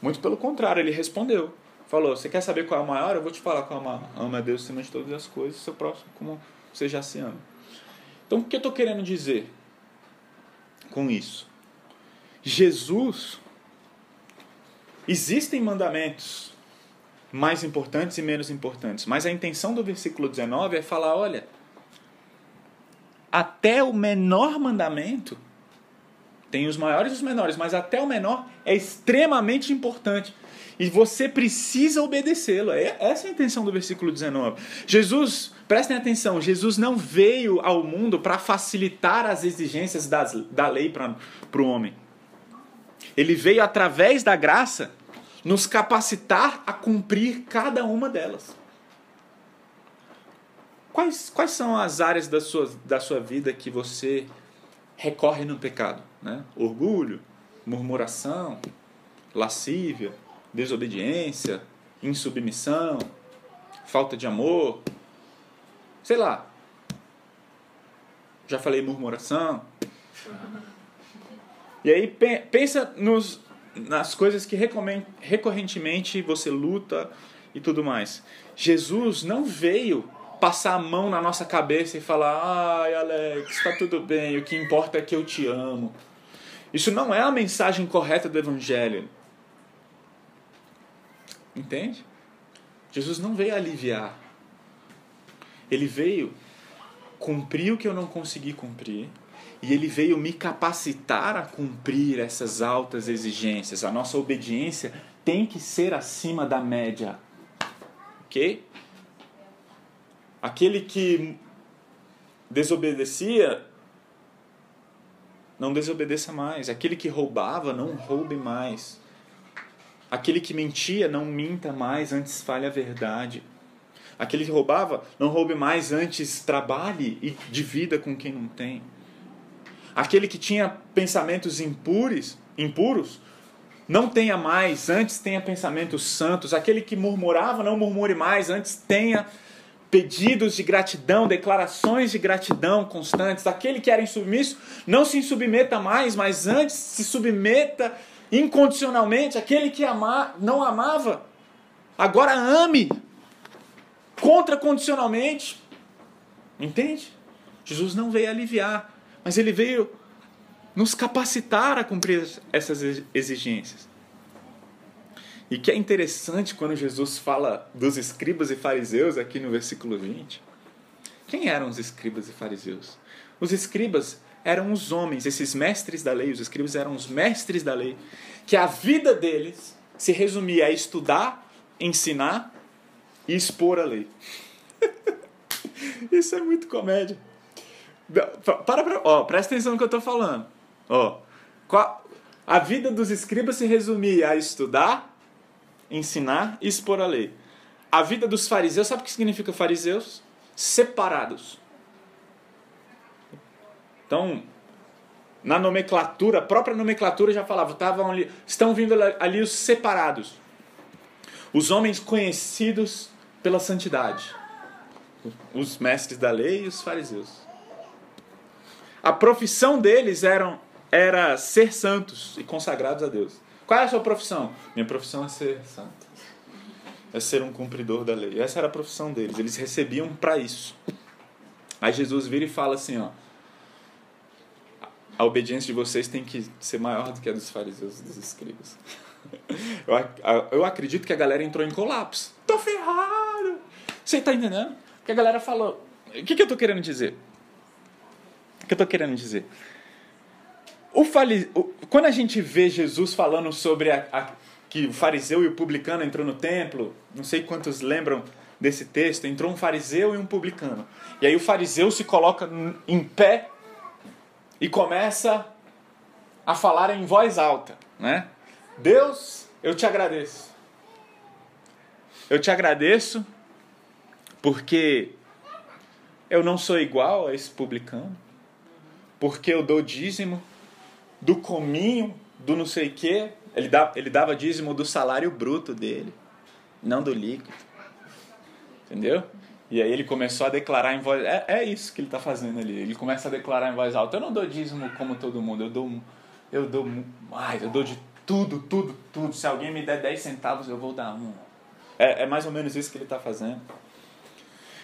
Muito pelo contrário, ele respondeu: falou, você quer saber qual é o maior? Eu vou te falar qual é o maior. Ama a Deus acima de todas as coisas, seu próximo como você já se ama. Então o que eu estou querendo dizer com isso? Jesus, existem mandamentos mais importantes e menos importantes, mas a intenção do versículo 19 é falar: olha, até o menor mandamento, tem os maiores e os menores, mas até o menor é extremamente importante. E você precisa obedecê-lo. É, essa é a intenção do versículo 19. Jesus, prestem atenção, Jesus não veio ao mundo para facilitar as exigências das, da lei para o homem. Ele veio através da graça nos capacitar a cumprir cada uma delas. Quais, quais são as áreas da sua, da sua vida que você recorre no pecado? Né? Orgulho, murmuração, lascívia, desobediência, insubmissão, falta de amor, sei lá. Já falei murmuração. E aí pensa nos, nas coisas que recorrentemente você luta e tudo mais. Jesus não veio passar a mão na nossa cabeça e falar: ai, Alex, está tudo bem, o que importa é que eu te amo. Isso não é a mensagem correta do Evangelho. Entende? Jesus não veio aliviar. Ele veio cumprir o que eu não consegui cumprir e ele veio me capacitar a cumprir essas altas exigências. A nossa obediência tem que ser acima da média. OK? Aquele que desobedecia não desobedeça mais. Aquele que roubava, não roube mais. Aquele que mentia, não minta mais, antes fale a verdade. Aquele que roubava, não roube mais, antes trabalhe e divida com quem não tem. Aquele que tinha pensamentos impuros, impuros, não tenha mais, antes tenha pensamentos santos. Aquele que murmurava, não murmure mais, antes tenha pedidos de gratidão, declarações de gratidão constantes. Aquele que era insubmisso, não se submeta mais, mas antes se submeta incondicionalmente. Aquele que ama, não amava, agora ame contracondicionalmente. Entende? Jesus não veio aliviar, mas ele veio nos capacitar a cumprir essas exigências. E que é interessante quando Jesus fala dos escribas e fariseus aqui no versículo 20. Quem eram os escribas e fariseus? Os escribas eram os homens, esses mestres da lei, os escribas eram os mestres da lei, que a vida deles se resumia a estudar, ensinar e expor a lei. Isso é muito comédia. Para, para, ó, presta atenção no que eu estou falando. Ó, qual, a vida dos escribas se resumia a estudar, ensinar e expor a lei. A vida dos fariseus, sabe o que significa fariseus? Separados. Então, na nomenclatura, a própria nomenclatura já falava, estavam ali, estão vindo ali os separados. Os homens conhecidos pela santidade. Os mestres da lei e os fariseus. A profissão deles eram, era ser santos e consagrados a Deus. Qual é a sua profissão? Minha profissão é ser santo. É ser um cumpridor da lei. Essa era a profissão deles. Eles recebiam para isso. Aí Jesus vira e fala assim, ó. A obediência de vocês tem que ser maior do que a dos fariseus e dos escribas. Eu, eu acredito que a galera entrou em colapso. Tô ferrado! Você tá entendendo? Que a galera falou. O que, que eu tô querendo dizer? O que eu tô querendo dizer? O fali... Quando a gente vê Jesus falando sobre a, a, que o fariseu e o publicano entrou no templo, não sei quantos lembram desse texto, entrou um fariseu e um publicano. E aí o fariseu se coloca em pé e começa a falar em voz alta, né? Deus, eu te agradeço. Eu te agradeço porque eu não sou igual a esse publicano, porque eu dou dízimo, do cominho, do não sei quê. Ele, dava, ele dava dízimo do salário bruto dele, não do líquido. Entendeu? E aí ele começou a declarar em voz... É, é isso que ele está fazendo ali. Ele começa a declarar em voz alta. Eu não dou dízimo como todo mundo. Eu dou... Eu dou mais. Eu dou de tudo, tudo, tudo. Se alguém me der 10 centavos, eu vou dar um. É, é mais ou menos isso que ele está fazendo.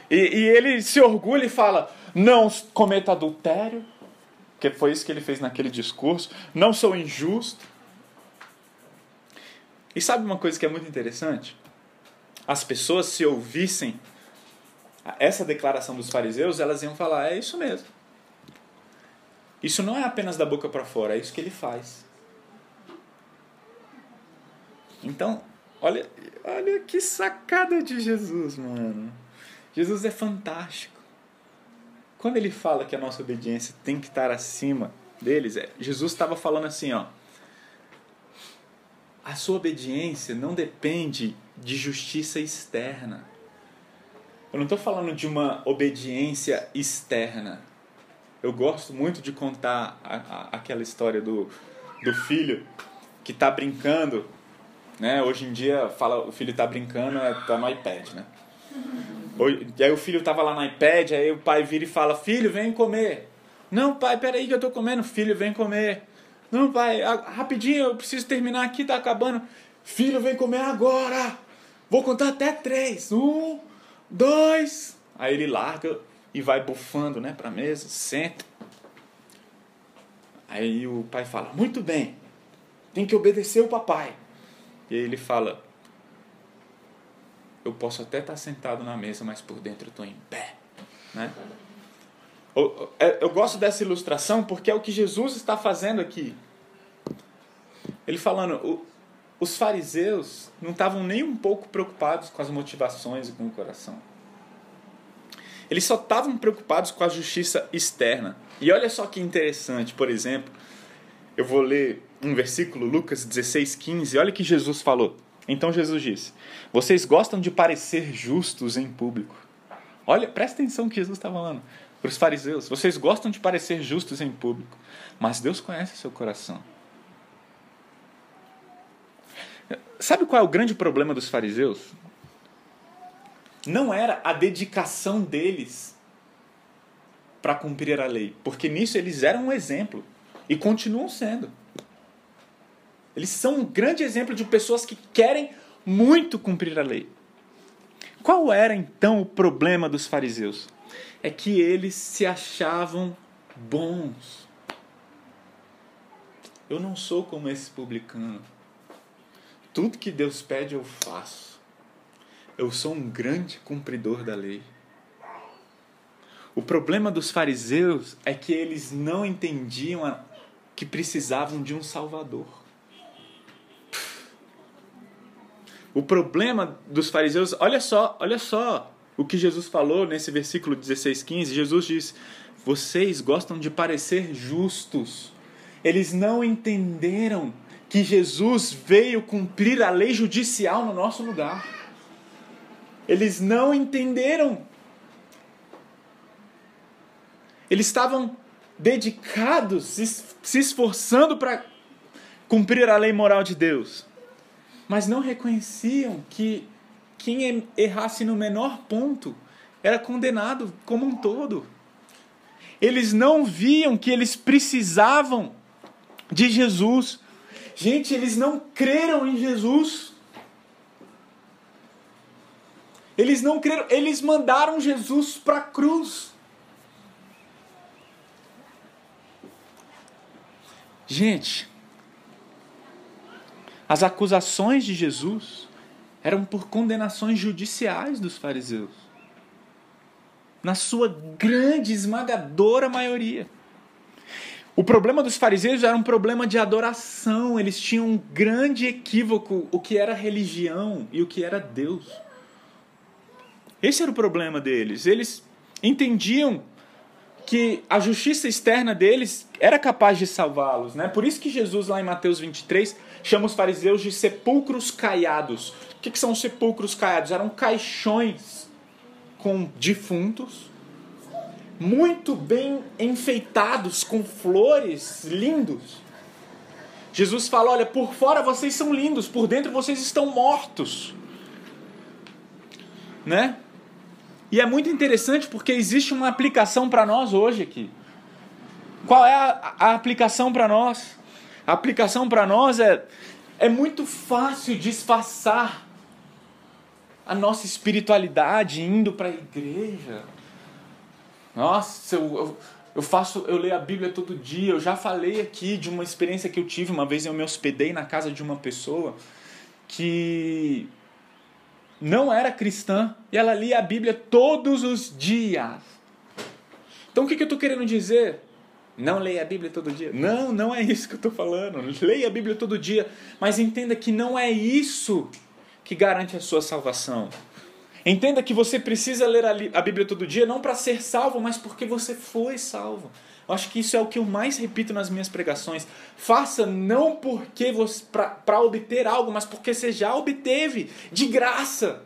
E, e ele se orgulha e fala: Não cometa adultério que foi isso que ele fez naquele discurso. Não sou injusto. E sabe uma coisa que é muito interessante? As pessoas, se ouvissem essa declaração dos fariseus, elas iam falar: é isso mesmo. Isso não é apenas da boca para fora, é isso que ele faz. Então, olha, olha que sacada de Jesus, mano. Jesus é fantástico. Quando ele fala que a nossa obediência tem que estar acima deles, é, Jesus estava falando assim, ó. A sua obediência não depende de justiça externa. Eu não estou falando de uma obediência externa. Eu gosto muito de contar a, a, aquela história do, do filho que está brincando, né? Hoje em dia fala o filho está brincando, é, tá no iPad, né? Aí o filho tava lá no iPad, aí o pai vira e fala: Filho, vem comer. Não, pai, peraí que eu tô comendo. Filho, vem comer. Não, pai, rapidinho, eu preciso terminar aqui, tá acabando. Filho, vem comer agora. Vou contar até três. Um, dois. Aí ele larga e vai bufando, né, pra mesa, senta. Aí o pai fala: Muito bem, tem que obedecer o papai. E aí ele fala: eu posso até estar sentado na mesa, mas por dentro eu estou em pé. Né? Eu, é, eu gosto dessa ilustração porque é o que Jesus está fazendo aqui. Ele falando, os fariseus não estavam nem um pouco preocupados com as motivações e com o coração. Eles só estavam preocupados com a justiça externa. E olha só que interessante, por exemplo, eu vou ler um versículo, Lucas 16, 15. Olha que Jesus falou. Então Jesus disse: Vocês gostam de parecer justos em público. Olha, presta atenção que Jesus está falando para os fariseus. Vocês gostam de parecer justos em público, mas Deus conhece seu coração. Sabe qual é o grande problema dos fariseus? Não era a dedicação deles para cumprir a lei, porque nisso eles eram um exemplo e continuam sendo. Eles são um grande exemplo de pessoas que querem muito cumprir a lei. Qual era então o problema dos fariseus? É que eles se achavam bons. Eu não sou como esse publicano. Tudo que Deus pede eu faço. Eu sou um grande cumpridor da lei. O problema dos fariseus é que eles não entendiam que precisavam de um Salvador. O problema dos fariseus, olha só, olha só o que Jesus falou nesse versículo 16, 15. Jesus diz: Vocês gostam de parecer justos. Eles não entenderam que Jesus veio cumprir a lei judicial no nosso lugar. Eles não entenderam. Eles estavam dedicados, se esforçando para cumprir a lei moral de Deus, mas não reconheciam que quem errasse no menor ponto era condenado como um todo. Eles não viam que eles precisavam de Jesus Gente, eles não creram em Jesus. Eles não creram, eles mandaram Jesus para a cruz. Gente, as acusações de Jesus eram por condenações judiciais dos fariseus. Na sua grande, esmagadora maioria. O problema dos fariseus era um problema de adoração. Eles tinham um grande equívoco o que era religião e o que era Deus. Esse era o problema deles. Eles entendiam que a justiça externa deles era capaz de salvá-los, né? Por isso que Jesus lá em Mateus 23 chama os fariseus de sepulcros caiados. O que, que são sepulcros caiados? Eram caixões com defuntos muito bem enfeitados com flores lindos. Jesus fala: Olha, por fora vocês são lindos, por dentro vocês estão mortos. Né? E é muito interessante porque existe uma aplicação para nós hoje aqui. Qual é a, a aplicação para nós? A aplicação para nós é, é muito fácil disfarçar a nossa espiritualidade indo para a igreja nossa, eu, eu, eu, faço, eu leio a Bíblia todo dia. Eu já falei aqui de uma experiência que eu tive. Uma vez eu me hospedei na casa de uma pessoa que não era cristã e ela lia a Bíblia todos os dias. Então o que, que eu estou querendo dizer? Não leia a Bíblia todo dia. Não, não é isso que eu estou falando. Leia a Bíblia todo dia. Mas entenda que não é isso que garante a sua salvação. Entenda que você precisa ler a Bíblia todo dia, não para ser salvo, mas porque você foi salvo. Eu acho que isso é o que eu mais repito nas minhas pregações. Faça não porque você para obter algo, mas porque você já obteve de graça.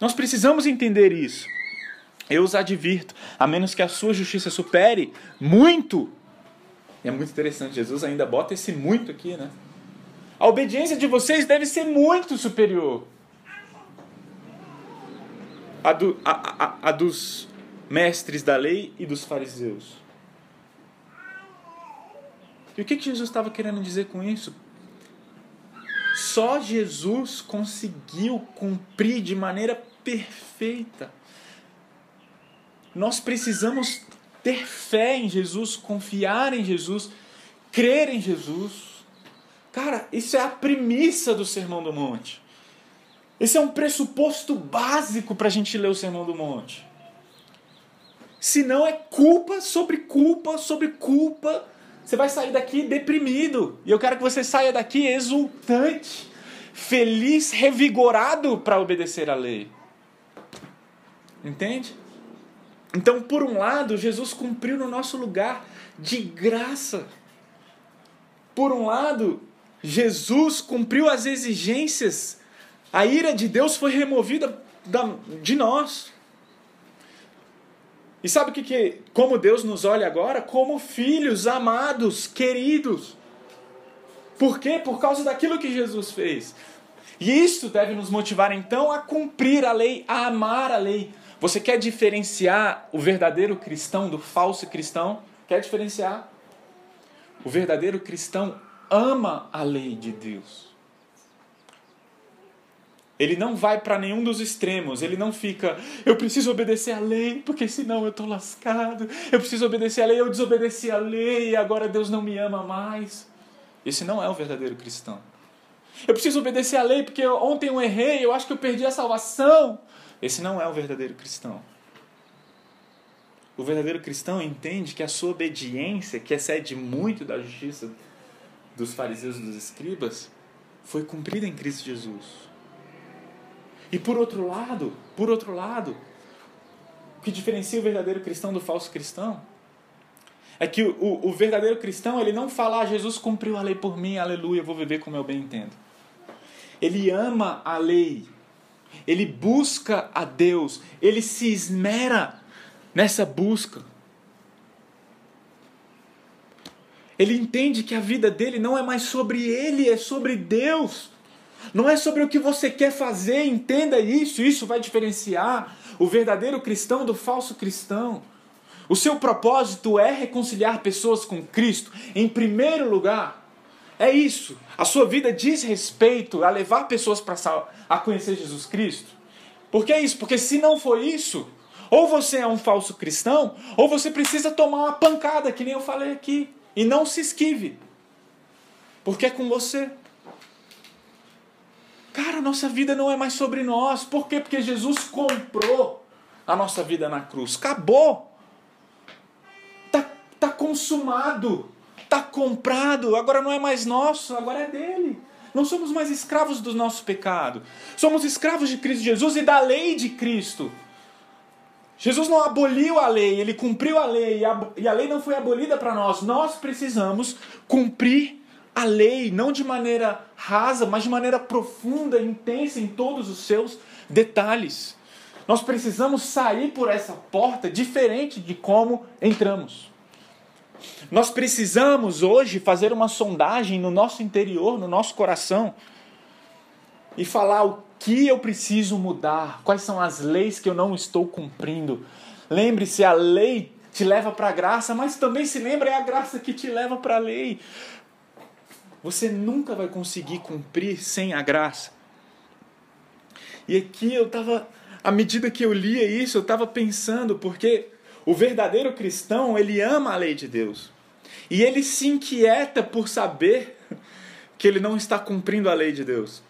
Nós precisamos entender isso. Eu os advirto, a menos que a sua justiça supere muito. E é muito interessante, Jesus ainda bota esse muito aqui, né? A obediência de vocês deve ser muito superior a, do, a, a, a dos mestres da lei e dos fariseus. E o que, que Jesus estava querendo dizer com isso? Só Jesus conseguiu cumprir de maneira perfeita. Nós precisamos ter fé em Jesus, confiar em Jesus, crer em Jesus. Cara, isso é a premissa do Sermão do Monte. Esse é um pressuposto básico para a gente ler o Sermão do Monte. Senão é culpa sobre culpa sobre culpa. Você vai sair daqui deprimido. E eu quero que você saia daqui exultante, feliz, revigorado para obedecer a lei. Entende? Então, por um lado, Jesus cumpriu no nosso lugar de graça. Por um lado, Jesus cumpriu as exigências. A ira de Deus foi removida de nós. E sabe o que, que como Deus nos olha agora? Como filhos amados, queridos. Por quê? Por causa daquilo que Jesus fez. E isso deve nos motivar então a cumprir a lei, a amar a lei. Você quer diferenciar o verdadeiro cristão do falso cristão? Quer diferenciar? O verdadeiro cristão ama a lei de Deus. Ele não vai para nenhum dos extremos. Ele não fica, eu preciso obedecer a lei, porque senão eu estou lascado. Eu preciso obedecer a lei, eu desobedeci a lei e agora Deus não me ama mais. Esse não é o verdadeiro cristão. Eu preciso obedecer a lei porque ontem eu errei, eu acho que eu perdi a salvação. Esse não é o verdadeiro cristão. O verdadeiro cristão entende que a sua obediência, que excede muito da justiça dos fariseus e dos escribas, foi cumprida em Cristo Jesus. E por outro lado, por outro lado, o que diferencia o verdadeiro cristão do falso cristão é que o, o verdadeiro cristão ele não fala, ah, Jesus cumpriu a lei por mim, aleluia, eu vou viver como eu bem entendo. Ele ama a lei, ele busca a Deus, ele se esmera nessa busca. Ele entende que a vida dele não é mais sobre ele, é sobre Deus. Não é sobre o que você quer fazer, entenda isso, isso vai diferenciar o verdadeiro cristão do falso cristão. O seu propósito é reconciliar pessoas com Cristo, em primeiro lugar. É isso. A sua vida diz respeito a levar pessoas para a conhecer Jesus Cristo. Por que isso? Porque se não for isso, ou você é um falso cristão, ou você precisa tomar uma pancada, que nem eu falei aqui. E não se esquive. Porque é com você. Cara, nossa vida não é mais sobre nós. Por quê? Porque Jesus comprou a nossa vida na cruz. Acabou. Tá, tá consumado. Tá comprado. Agora não é mais nosso, agora é dele. Não somos mais escravos do nosso pecado. Somos escravos de Cristo Jesus e da lei de Cristo. Jesus não aboliu a lei, ele cumpriu a lei e a lei não foi abolida para nós. Nós precisamos cumprir a lei, não de maneira rasa, mas de maneira profunda, intensa em todos os seus detalhes. Nós precisamos sair por essa porta diferente de como entramos. Nós precisamos hoje fazer uma sondagem no nosso interior, no nosso coração, e falar o que eu preciso mudar, quais são as leis que eu não estou cumprindo. Lembre-se, a lei te leva para a graça, mas também se lembra é a graça que te leva para a lei. Você nunca vai conseguir cumprir sem a graça. E aqui eu estava, à medida que eu lia isso, eu estava pensando, porque o verdadeiro cristão, ele ama a lei de Deus. E ele se inquieta por saber que ele não está cumprindo a lei de Deus.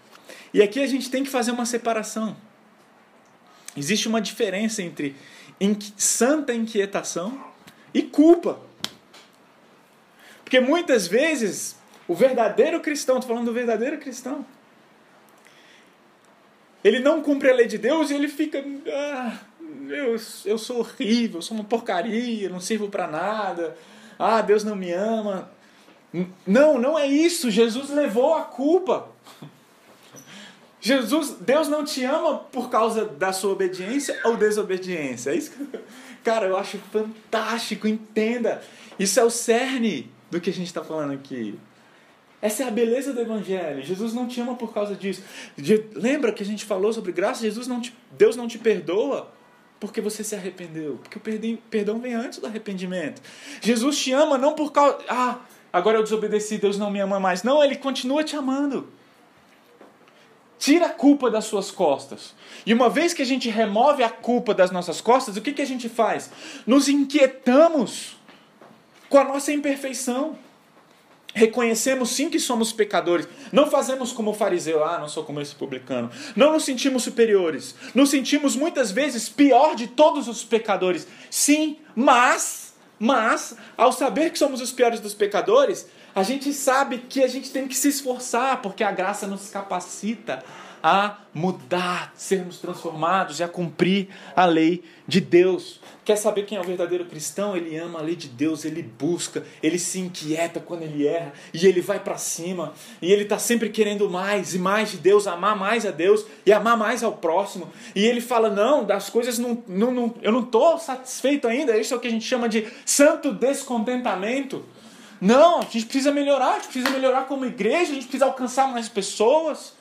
E aqui a gente tem que fazer uma separação. Existe uma diferença entre santa inquietação e culpa. Porque muitas vezes o verdadeiro cristão, estou falando do verdadeiro cristão. Ele não cumpre a lei de Deus e ele fica. Ah, eu, eu sou horrível, sou uma porcaria, não sirvo para nada. Ah, Deus não me ama. Não, não é isso. Jesus levou a culpa. Jesus, Deus não te ama por causa da sua obediência ou desobediência. É isso que, cara, eu acho fantástico. Entenda. Isso é o cerne do que a gente está falando aqui. Essa é a beleza do Evangelho. Jesus não te ama por causa disso. De, lembra que a gente falou sobre graça? Jesus não te, Deus não te perdoa porque você se arrependeu. Porque o perdão vem antes do arrependimento. Jesus te ama não por causa. Ah, agora eu desobedeci, Deus não me ama mais. Não, Ele continua te amando. Tira a culpa das suas costas. E uma vez que a gente remove a culpa das nossas costas, o que, que a gente faz? Nos inquietamos com a nossa imperfeição. Reconhecemos sim que somos pecadores. Não fazemos como o fariseu, ah, não sou como esse publicano. Não nos sentimos superiores. Nos sentimos muitas vezes pior de todos os pecadores. Sim, mas, mas, ao saber que somos os piores dos pecadores, a gente sabe que a gente tem que se esforçar, porque a graça nos capacita a mudar, sermos transformados e a cumprir a lei de Deus. Quer saber quem é o verdadeiro cristão? Ele ama a lei de Deus, ele busca, ele se inquieta quando ele erra e ele vai para cima e ele está sempre querendo mais e mais de Deus, amar mais a Deus e amar mais ao próximo. E ele fala: Não, das coisas não, não, não eu não estou satisfeito ainda. Isso é o que a gente chama de santo descontentamento. Não, a gente precisa melhorar, a gente precisa melhorar como igreja, a gente precisa alcançar mais pessoas.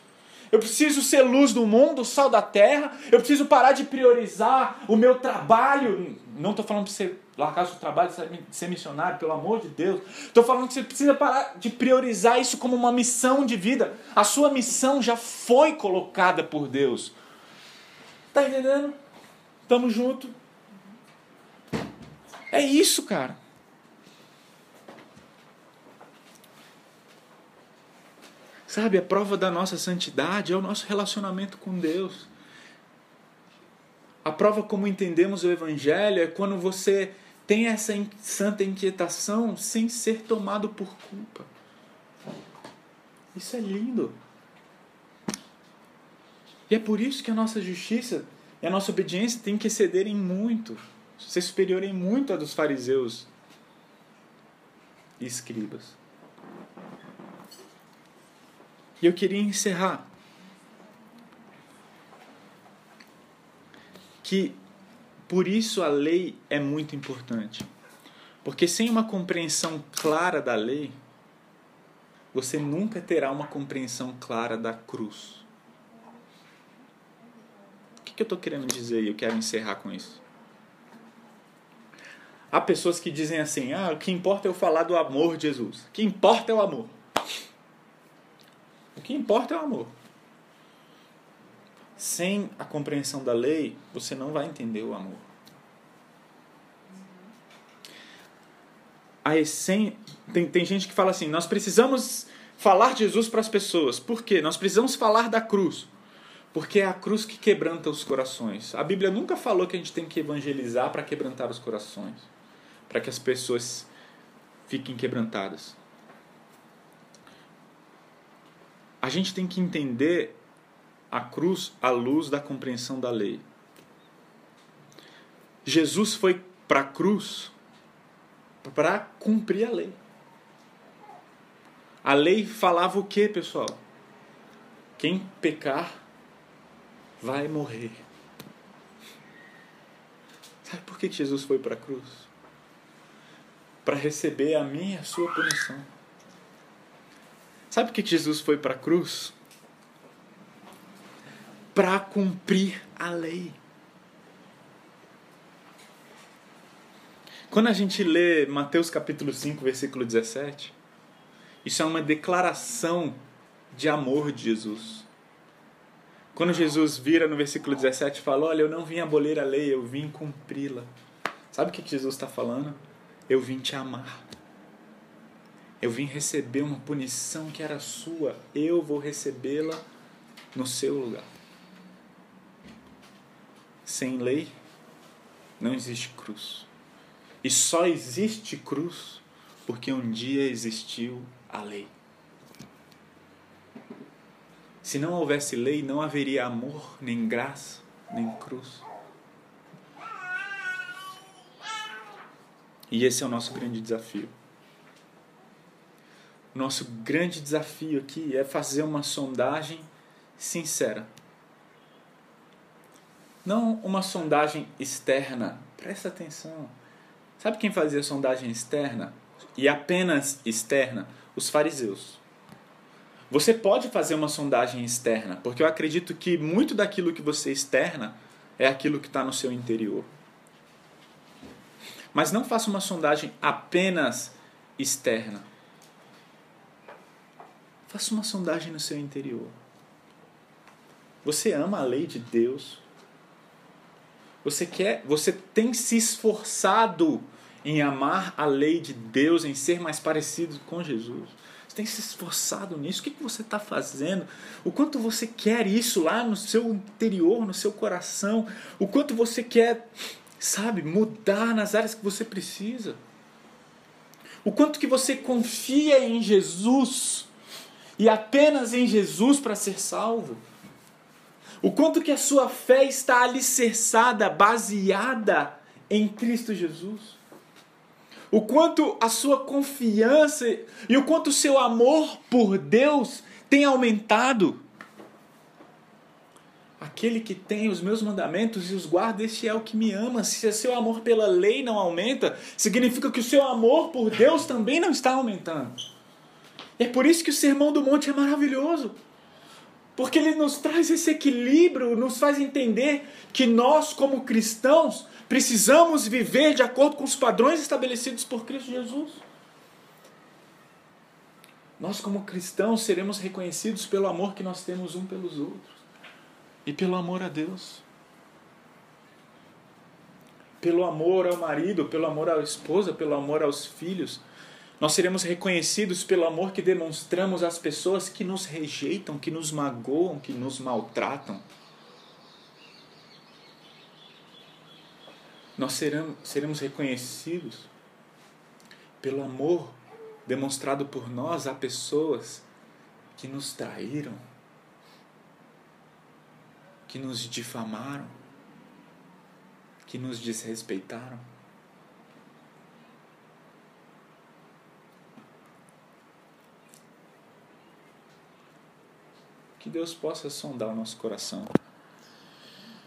Eu preciso ser luz do mundo, sal da terra. Eu preciso parar de priorizar o meu trabalho. Não estou falando para você largar o seu trabalho, ser missionário, pelo amor de Deus. Estou falando que você precisa parar de priorizar isso como uma missão de vida. A sua missão já foi colocada por Deus. Tá entendendo? Tamo junto. É isso, cara. Sabe, a prova da nossa santidade é o nosso relacionamento com Deus. A prova como entendemos o Evangelho é quando você tem essa santa inquietação sem ser tomado por culpa. Isso é lindo. E é por isso que a nossa justiça e a nossa obediência tem que excederem muito, ser superior em muito a dos fariseus e escribas. E eu queria encerrar que por isso a lei é muito importante. Porque sem uma compreensão clara da lei, você nunca terá uma compreensão clara da cruz. O que, eu estou querendo dizer e eu quero encerrar com isso? Há pessoas que dizem assim: ah, o que importa é eu falar do amor de Jesus. O que importa é o amor. O que importa é o amor. Sem a compreensão da lei, você não vai entender o amor. A essência, tem, tem gente que fala assim: nós precisamos falar de Jesus para as pessoas. Por quê? Nós precisamos falar da cruz. Porque é a cruz que quebranta os corações. A Bíblia nunca falou que a gente tem que evangelizar para quebrantar os corações, para que as pessoas fiquem quebrantadas. A gente tem que entender a cruz à luz da compreensão da lei. Jesus foi para a cruz para cumprir a lei. A lei falava o que, pessoal? Quem pecar vai morrer. Sabe por que Jesus foi para a cruz? Para receber a minha e a sua punição. Sabe por que Jesus foi para a cruz? Para cumprir a lei. Quando a gente lê Mateus capítulo 5, versículo 17, isso é uma declaração de amor de Jesus. Quando Jesus vira no versículo 17 e fala: Olha, eu não vim abolir a lei, eu vim cumpri-la. Sabe o que Jesus está falando? Eu vim te amar. Eu vim receber uma punição que era sua, eu vou recebê-la no seu lugar. Sem lei não existe cruz. E só existe cruz porque um dia existiu a lei. Se não houvesse lei, não haveria amor, nem graça, nem cruz. E esse é o nosso grande desafio. Nosso grande desafio aqui é fazer uma sondagem sincera. Não uma sondagem externa. Presta atenção. Sabe quem fazia sondagem externa? E apenas externa? Os fariseus. Você pode fazer uma sondagem externa, porque eu acredito que muito daquilo que você externa é aquilo que está no seu interior. Mas não faça uma sondagem apenas externa. Faça uma sondagem no seu interior. Você ama a lei de Deus? Você quer, você tem se esforçado em amar a lei de Deus, em ser mais parecido com Jesus. Você tem se esforçado nisso? O que você está fazendo? O quanto você quer isso lá no seu interior, no seu coração? O quanto você quer, sabe, mudar nas áreas que você precisa? O quanto que você confia em Jesus e apenas em Jesus para ser salvo? O quanto que a sua fé está alicerçada, baseada em Cristo Jesus? O quanto a sua confiança e o quanto o seu amor por Deus tem aumentado? Aquele que tem os meus mandamentos e os guarda, este é o que me ama. Se o seu amor pela lei não aumenta, significa que o seu amor por Deus também não está aumentando. É por isso que o Sermão do Monte é maravilhoso. Porque ele nos traz esse equilíbrio, nos faz entender que nós, como cristãos, precisamos viver de acordo com os padrões estabelecidos por Cristo Jesus. Nós, como cristãos, seremos reconhecidos pelo amor que nós temos um pelos outros e pelo amor a Deus. Pelo amor ao marido, pelo amor à esposa, pelo amor aos filhos, nós seremos reconhecidos pelo amor que demonstramos às pessoas que nos rejeitam, que nos magoam, que nos maltratam. Nós seremos, seremos reconhecidos pelo amor demonstrado por nós a pessoas que nos traíram, que nos difamaram, que nos desrespeitaram. Que Deus possa sondar o nosso coração.